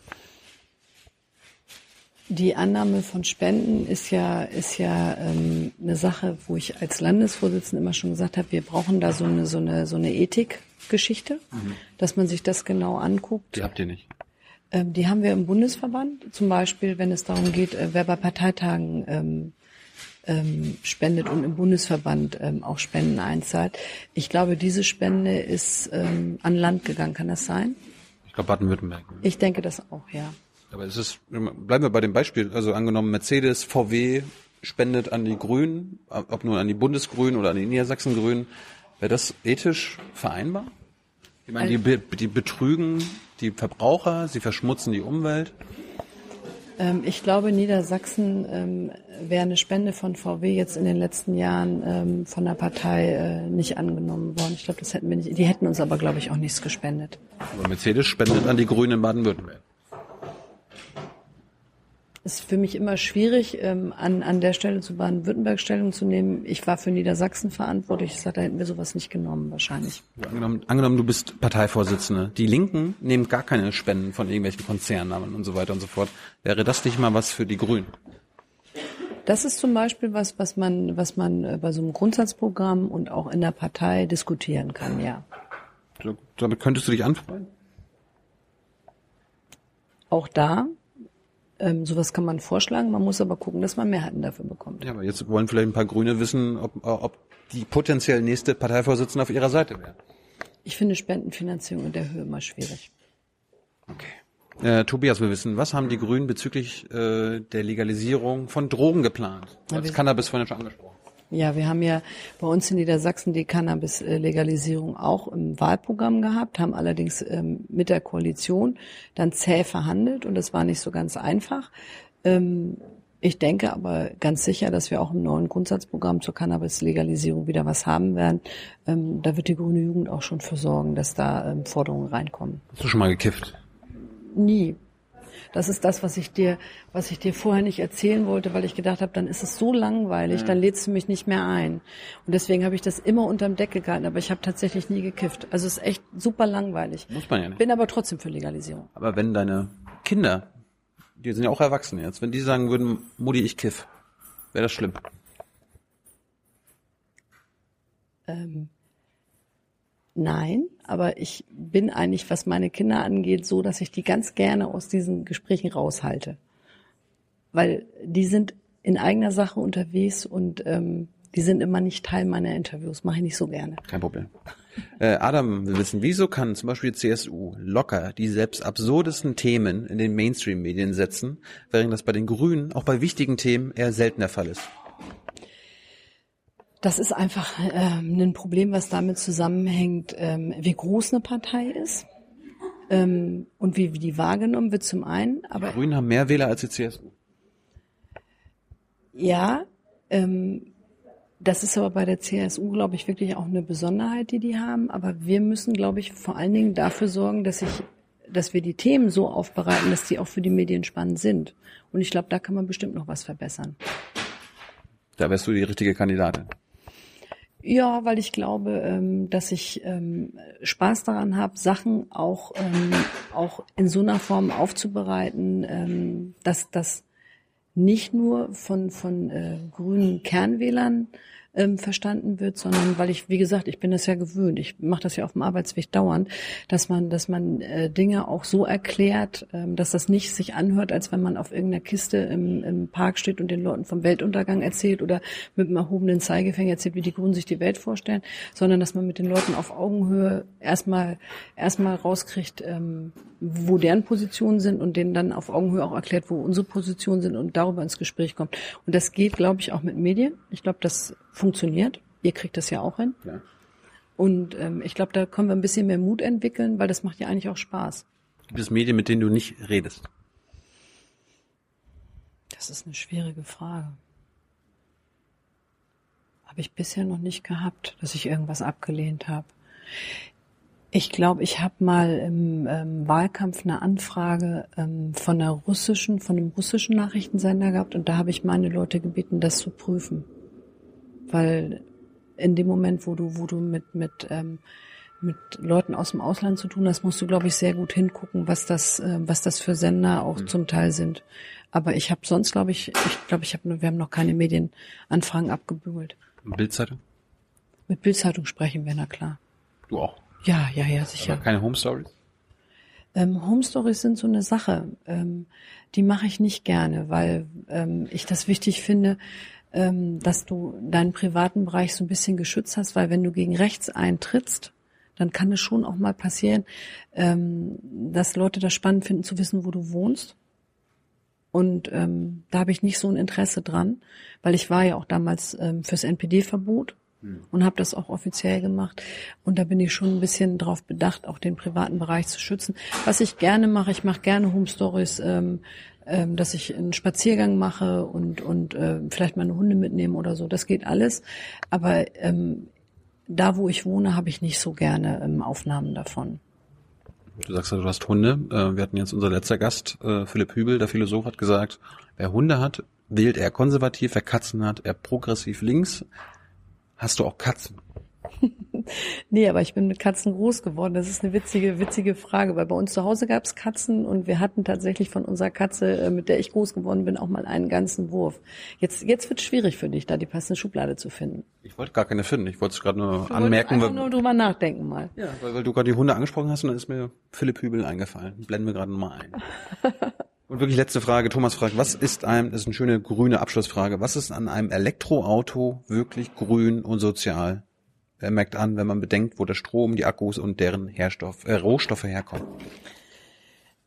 S1: Die Annahme von Spenden ist ja ist ja ähm, eine Sache, wo ich als Landesvorsitzende immer schon gesagt habe, wir brauchen da so eine so eine so eine Ethikgeschichte, mhm. dass man sich das genau anguckt.
S2: Die habt ihr nicht.
S1: Ähm, die haben wir im Bundesverband, zum Beispiel, wenn es darum geht, äh, wer bei Parteitagen ähm, ähm, spendet und im Bundesverband ähm, auch Spenden einzahlt. Ich glaube, diese Spende ist ähm, an Land gegangen. Kann das sein?
S2: Ich glaube Baden-Württemberg.
S1: Ich denke das auch, ja.
S2: Aber es ist, bleiben wir bei dem Beispiel. Also angenommen, Mercedes, VW spendet an die Grünen, ob nur an die Bundesgrünen oder an die Niedersachsen-Grünen. Wäre das ethisch vereinbar? Ich meine, die, die betrügen die Verbraucher, sie verschmutzen die Umwelt.
S1: Ähm, ich glaube, Niedersachsen ähm, wäre eine Spende von VW jetzt in den letzten Jahren ähm, von der Partei äh, nicht angenommen worden. Ich glaube, das hätten wir nicht. Die hätten uns aber, glaube ich, auch nichts gespendet.
S2: Aber Mercedes spendet an die Grünen in Baden-Württemberg
S1: ist für mich immer schwierig, ähm, an, an der Stelle zu Baden-Württemberg Stellung zu nehmen. Ich war für Niedersachsen verantwortlich. Ich sage, da hätten wir sowas nicht genommen, wahrscheinlich.
S2: Ja, angenommen, angenommen, du bist Parteivorsitzende. Die Linken nehmen gar keine Spenden von irgendwelchen Konzernnamen und so weiter und so fort. Wäre das nicht mal was für die Grünen?
S1: Das ist zum Beispiel was, was man, was man äh, bei so einem Grundsatzprogramm und auch in der Partei diskutieren kann, ja.
S2: Damit könntest du dich anfreuen?
S1: Auch da ähm, sowas kann man vorschlagen, man muss aber gucken, dass man Mehrheiten dafür bekommt.
S2: Ja, aber jetzt wollen vielleicht ein paar Grüne wissen, ob, ob die potenziell nächste Parteivorsitzende auf ihrer Seite wäre.
S1: Ich finde Spendenfinanzierung in der Höhe immer schwierig.
S2: Okay. Äh, Tobias will wissen, was haben die Grünen bezüglich äh, der Legalisierung von Drogen geplant? Als Cannabis vorhin schon angesprochen.
S1: Ja, wir haben ja bei uns in Niedersachsen die Cannabis-Legalisierung auch im Wahlprogramm gehabt, haben allerdings ähm, mit der Koalition dann zäh verhandelt und das war nicht so ganz einfach. Ähm, ich denke aber ganz sicher, dass wir auch im neuen Grundsatzprogramm zur Cannabis-Legalisierung wieder was haben werden. Ähm, da wird die grüne Jugend auch schon für sorgen, dass da ähm, Forderungen reinkommen.
S2: Hast du schon mal gekifft?
S1: Nie. Das ist das, was ich dir, was ich dir vorher nicht erzählen wollte, weil ich gedacht habe, dann ist es so langweilig, dann lädst du mich nicht mehr ein. Und deswegen habe ich das immer unterm Deckel gehalten, aber ich habe tatsächlich nie gekifft. Also es ist echt super langweilig.
S2: Muss man ja nicht.
S1: Bin aber trotzdem für Legalisierung.
S2: Aber wenn deine Kinder, die sind ja auch erwachsen jetzt, wenn die sagen würden, Mutti, ich kiff, wäre das schlimm?
S1: Ähm, Nein, aber ich bin eigentlich, was meine Kinder angeht, so, dass ich die ganz gerne aus diesen Gesprächen raushalte. Weil die sind in eigener Sache unterwegs und ähm, die sind immer nicht Teil meiner Interviews. Mache ich nicht so gerne.
S2: Kein Problem. Äh, Adam will wissen, wieso kann zum Beispiel CSU locker die selbst absurdesten Themen in den Mainstream-Medien setzen, während das bei den Grünen auch bei wichtigen Themen eher selten der Fall ist?
S1: Das ist einfach ähm, ein Problem, was damit zusammenhängt, ähm, wie groß eine Partei ist ähm, und wie, wie die wahrgenommen wird zum einen. Aber
S2: die Grünen haben mehr Wähler als die CSU.
S1: Ja, ähm, das ist aber bei der CSU, glaube ich, wirklich auch eine Besonderheit, die die haben. Aber wir müssen, glaube ich, vor allen Dingen dafür sorgen, dass ich, dass wir die Themen so aufbereiten, dass die auch für die Medien spannend sind. Und ich glaube, da kann man bestimmt noch was verbessern.
S2: Da wärst du die richtige Kandidatin.
S1: Ja, weil ich glaube, ähm, dass ich ähm, Spaß daran habe, Sachen auch, ähm, auch in so einer Form aufzubereiten, dass das nicht nur von, von äh, grünen Kernwählern ähm, verstanden wird, sondern weil ich, wie gesagt, ich bin das ja gewöhnt, ich mache das ja auf dem Arbeitsweg dauernd, dass man, dass man äh, Dinge auch so erklärt, ähm, dass das nicht sich anhört, als wenn man auf irgendeiner Kiste im, im Park steht und den Leuten vom Weltuntergang erzählt oder mit einem erhobenen Zeigefinger erzählt, wie die Grünen sich die Welt vorstellen, sondern dass man mit den Leuten auf Augenhöhe erstmal erstmal rauskriegt, ähm, wo deren Positionen sind und denen dann auf Augenhöhe auch erklärt, wo unsere Positionen sind und darüber ins Gespräch kommt. Und das geht, glaube ich, auch mit Medien. Ich glaube, das funktioniert. Ihr kriegt das ja auch hin. Ja. Und ähm, ich glaube, da können wir ein bisschen mehr Mut entwickeln, weil das macht ja eigentlich auch Spaß.
S2: Gibt es Medien, mit denen du nicht redest?
S1: Das ist eine schwierige Frage. Habe ich bisher noch nicht gehabt, dass ich irgendwas abgelehnt habe. Ich glaube, ich habe mal im ähm, Wahlkampf eine Anfrage ähm, von einer russischen, von einem russischen Nachrichtensender gehabt und da habe ich meine Leute gebeten, das zu prüfen, weil in dem Moment, wo du, wo du mit mit ähm, mit Leuten aus dem Ausland zu tun hast, musst du, glaube ich, sehr gut hingucken, was das, äh, was das für Sender auch mhm. zum Teil sind. Aber ich habe sonst, glaube ich, ich glaube, ich habe, wir haben noch keine Medienanfragen abgebügelt.
S2: Bildzeitung?
S1: Mit Bildzeitung sprechen wir, na klar.
S2: Du auch?
S1: Ja, ja, ja, sicher.
S2: Aber keine Home Stories?
S1: Ähm, Home Stories sind so eine Sache. Ähm, die mache ich nicht gerne, weil ähm, ich das wichtig finde, ähm, dass du deinen privaten Bereich so ein bisschen geschützt hast, weil wenn du gegen rechts eintrittst, dann kann es schon auch mal passieren, ähm, dass Leute das spannend finden zu wissen, wo du wohnst. Und ähm, da habe ich nicht so ein Interesse dran, weil ich war ja auch damals ähm, fürs NPD-Verbot hm. und habe das auch offiziell gemacht. Und da bin ich schon ein bisschen drauf bedacht, auch den privaten Bereich zu schützen. Was ich gerne mache, ich mache gerne Home Stories, ähm, ähm, dass ich einen Spaziergang mache und und äh, vielleicht meine Hunde mitnehme oder so. Das geht alles. Aber ähm, da, wo ich wohne, habe ich nicht so gerne ähm, Aufnahmen davon.
S2: Du sagst ja, du hast Hunde. Äh, wir hatten jetzt unser letzter Gast, äh, Philipp Hübel, der Philosoph, hat gesagt, wer Hunde hat, wählt er konservativ, wer Katzen hat, er progressiv links. Hast du auch Katzen?
S1: nee, aber ich bin mit Katzen groß geworden. Das ist eine witzige, witzige Frage, weil bei uns zu Hause gab es Katzen und wir hatten tatsächlich von unserer Katze, äh, mit der ich groß geworden bin, auch mal einen ganzen Wurf. Jetzt, jetzt wird es schwierig für dich, da die passende Schublade zu finden.
S2: Ich wollte gar keine finden. Ich wollte es gerade nur du anmerken.
S1: Weil, nur drüber nachdenken mal.
S2: Ja, weil, weil du gerade die Hunde angesprochen hast und dann ist mir Philipp Hübel eingefallen. Blenden wir gerade nochmal ein. Und wirklich letzte Frage, Thomas fragt, was ist einem, das ist eine schöne grüne Abschlussfrage, was ist an einem Elektroauto wirklich grün und sozial? Er merkt an, wenn man bedenkt, wo der Strom, die Akkus und deren Herstoff, äh, Rohstoffe herkommen.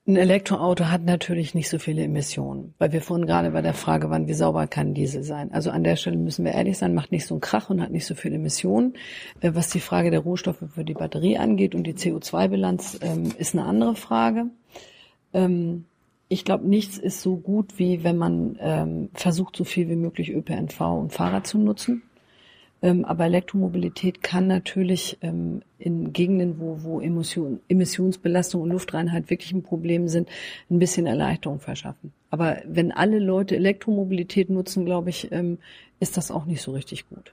S1: Ein Elektroauto hat natürlich nicht so viele Emissionen, weil wir vorhin gerade bei der Frage waren, wie sauber kann Diesel sein. Also an der Stelle müssen wir ehrlich sein, macht nicht so einen Krach und hat nicht so viele Emissionen. Äh, was die Frage der Rohstoffe für die Batterie angeht und die CO2-Bilanz, ähm, ist eine andere Frage. Ähm, ich glaube, nichts ist so gut, wie wenn man ähm, versucht, so viel wie möglich ÖPNV und Fahrrad zu nutzen. Ähm, aber Elektromobilität kann natürlich ähm, in Gegenden, wo, wo Emission, Emissionsbelastung und Luftreinheit wirklich ein Problem sind, ein bisschen Erleichterung verschaffen. Aber wenn alle Leute Elektromobilität nutzen, glaube ich, ähm, ist das auch nicht so richtig gut.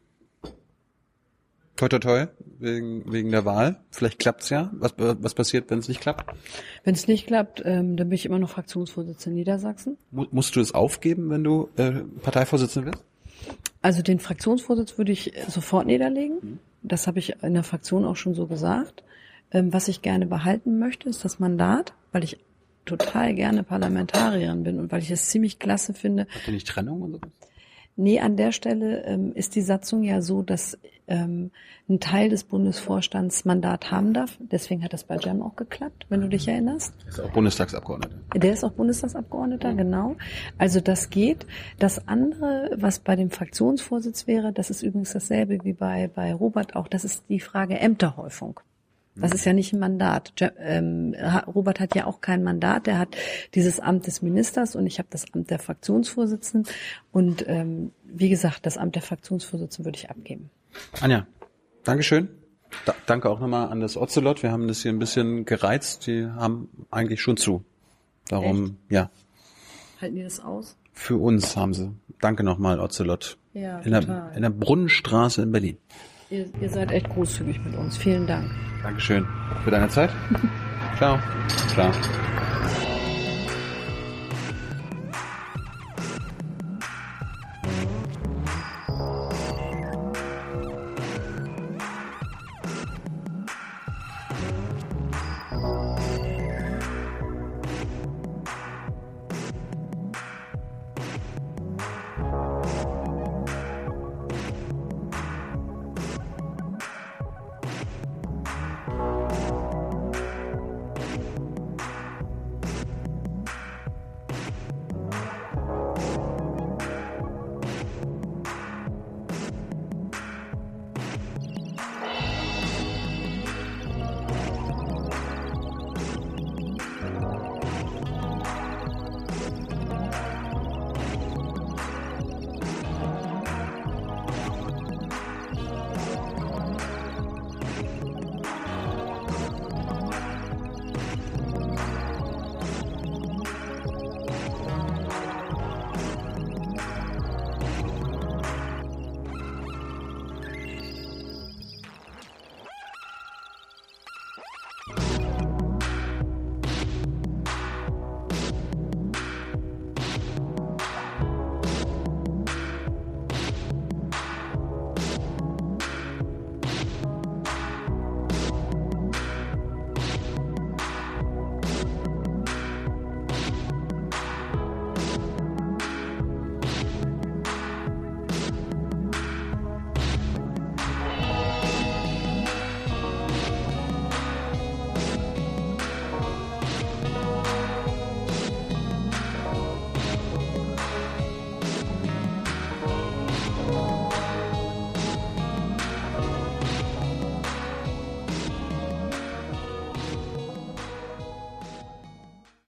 S2: toi toi toi, wegen, wegen der Wahl. Vielleicht klappt's ja. Was, was passiert, wenn es nicht klappt?
S1: Wenn es nicht klappt, ähm, dann bin ich immer noch Fraktionsvorsitzende in Niedersachsen.
S2: Mu musst du es aufgeben, wenn du äh, Parteivorsitzende wirst?
S1: Also den Fraktionsvorsitz würde ich sofort niederlegen. Mhm. Das habe ich in der Fraktion auch schon so gesagt. Ähm, was ich gerne behalten möchte, ist das Mandat, weil ich total gerne Parlamentarierin bin und weil ich es ziemlich klasse finde.
S2: Habt ihr nicht Trennung oder so?
S1: Nee, an der Stelle ähm, ist die Satzung ja so, dass ähm, ein Teil des Bundesvorstands Mandat haben darf. Deswegen hat das bei Jam auch geklappt, wenn du dich erinnerst.
S2: Der ist auch Bundestagsabgeordneter.
S1: Der ist auch Bundestagsabgeordneter, genau. Also das geht. Das andere, was bei dem Fraktionsvorsitz wäre, das ist übrigens dasselbe wie bei, bei Robert auch, das ist die Frage Ämterhäufung. Das ist ja nicht ein Mandat. Ähm, Robert hat ja auch kein Mandat. Er hat dieses Amt des Ministers und ich habe das Amt der Fraktionsvorsitzenden. Und ähm, wie gesagt, das Amt der Fraktionsvorsitzenden würde ich abgeben.
S2: Anja, Dankeschön. Da, danke auch nochmal an das Ocelot. Wir haben das hier ein bisschen gereizt. Die haben eigentlich schon zu. Darum, Echt? ja.
S1: Halten die das aus?
S2: Für uns haben sie. Danke nochmal, Ocelot.
S1: Ja,
S2: in, der, in der Brunnenstraße in Berlin.
S1: Ihr, ihr seid echt großzügig mit uns. Vielen Dank.
S2: Dankeschön für deine Zeit. Ciao. Ciao.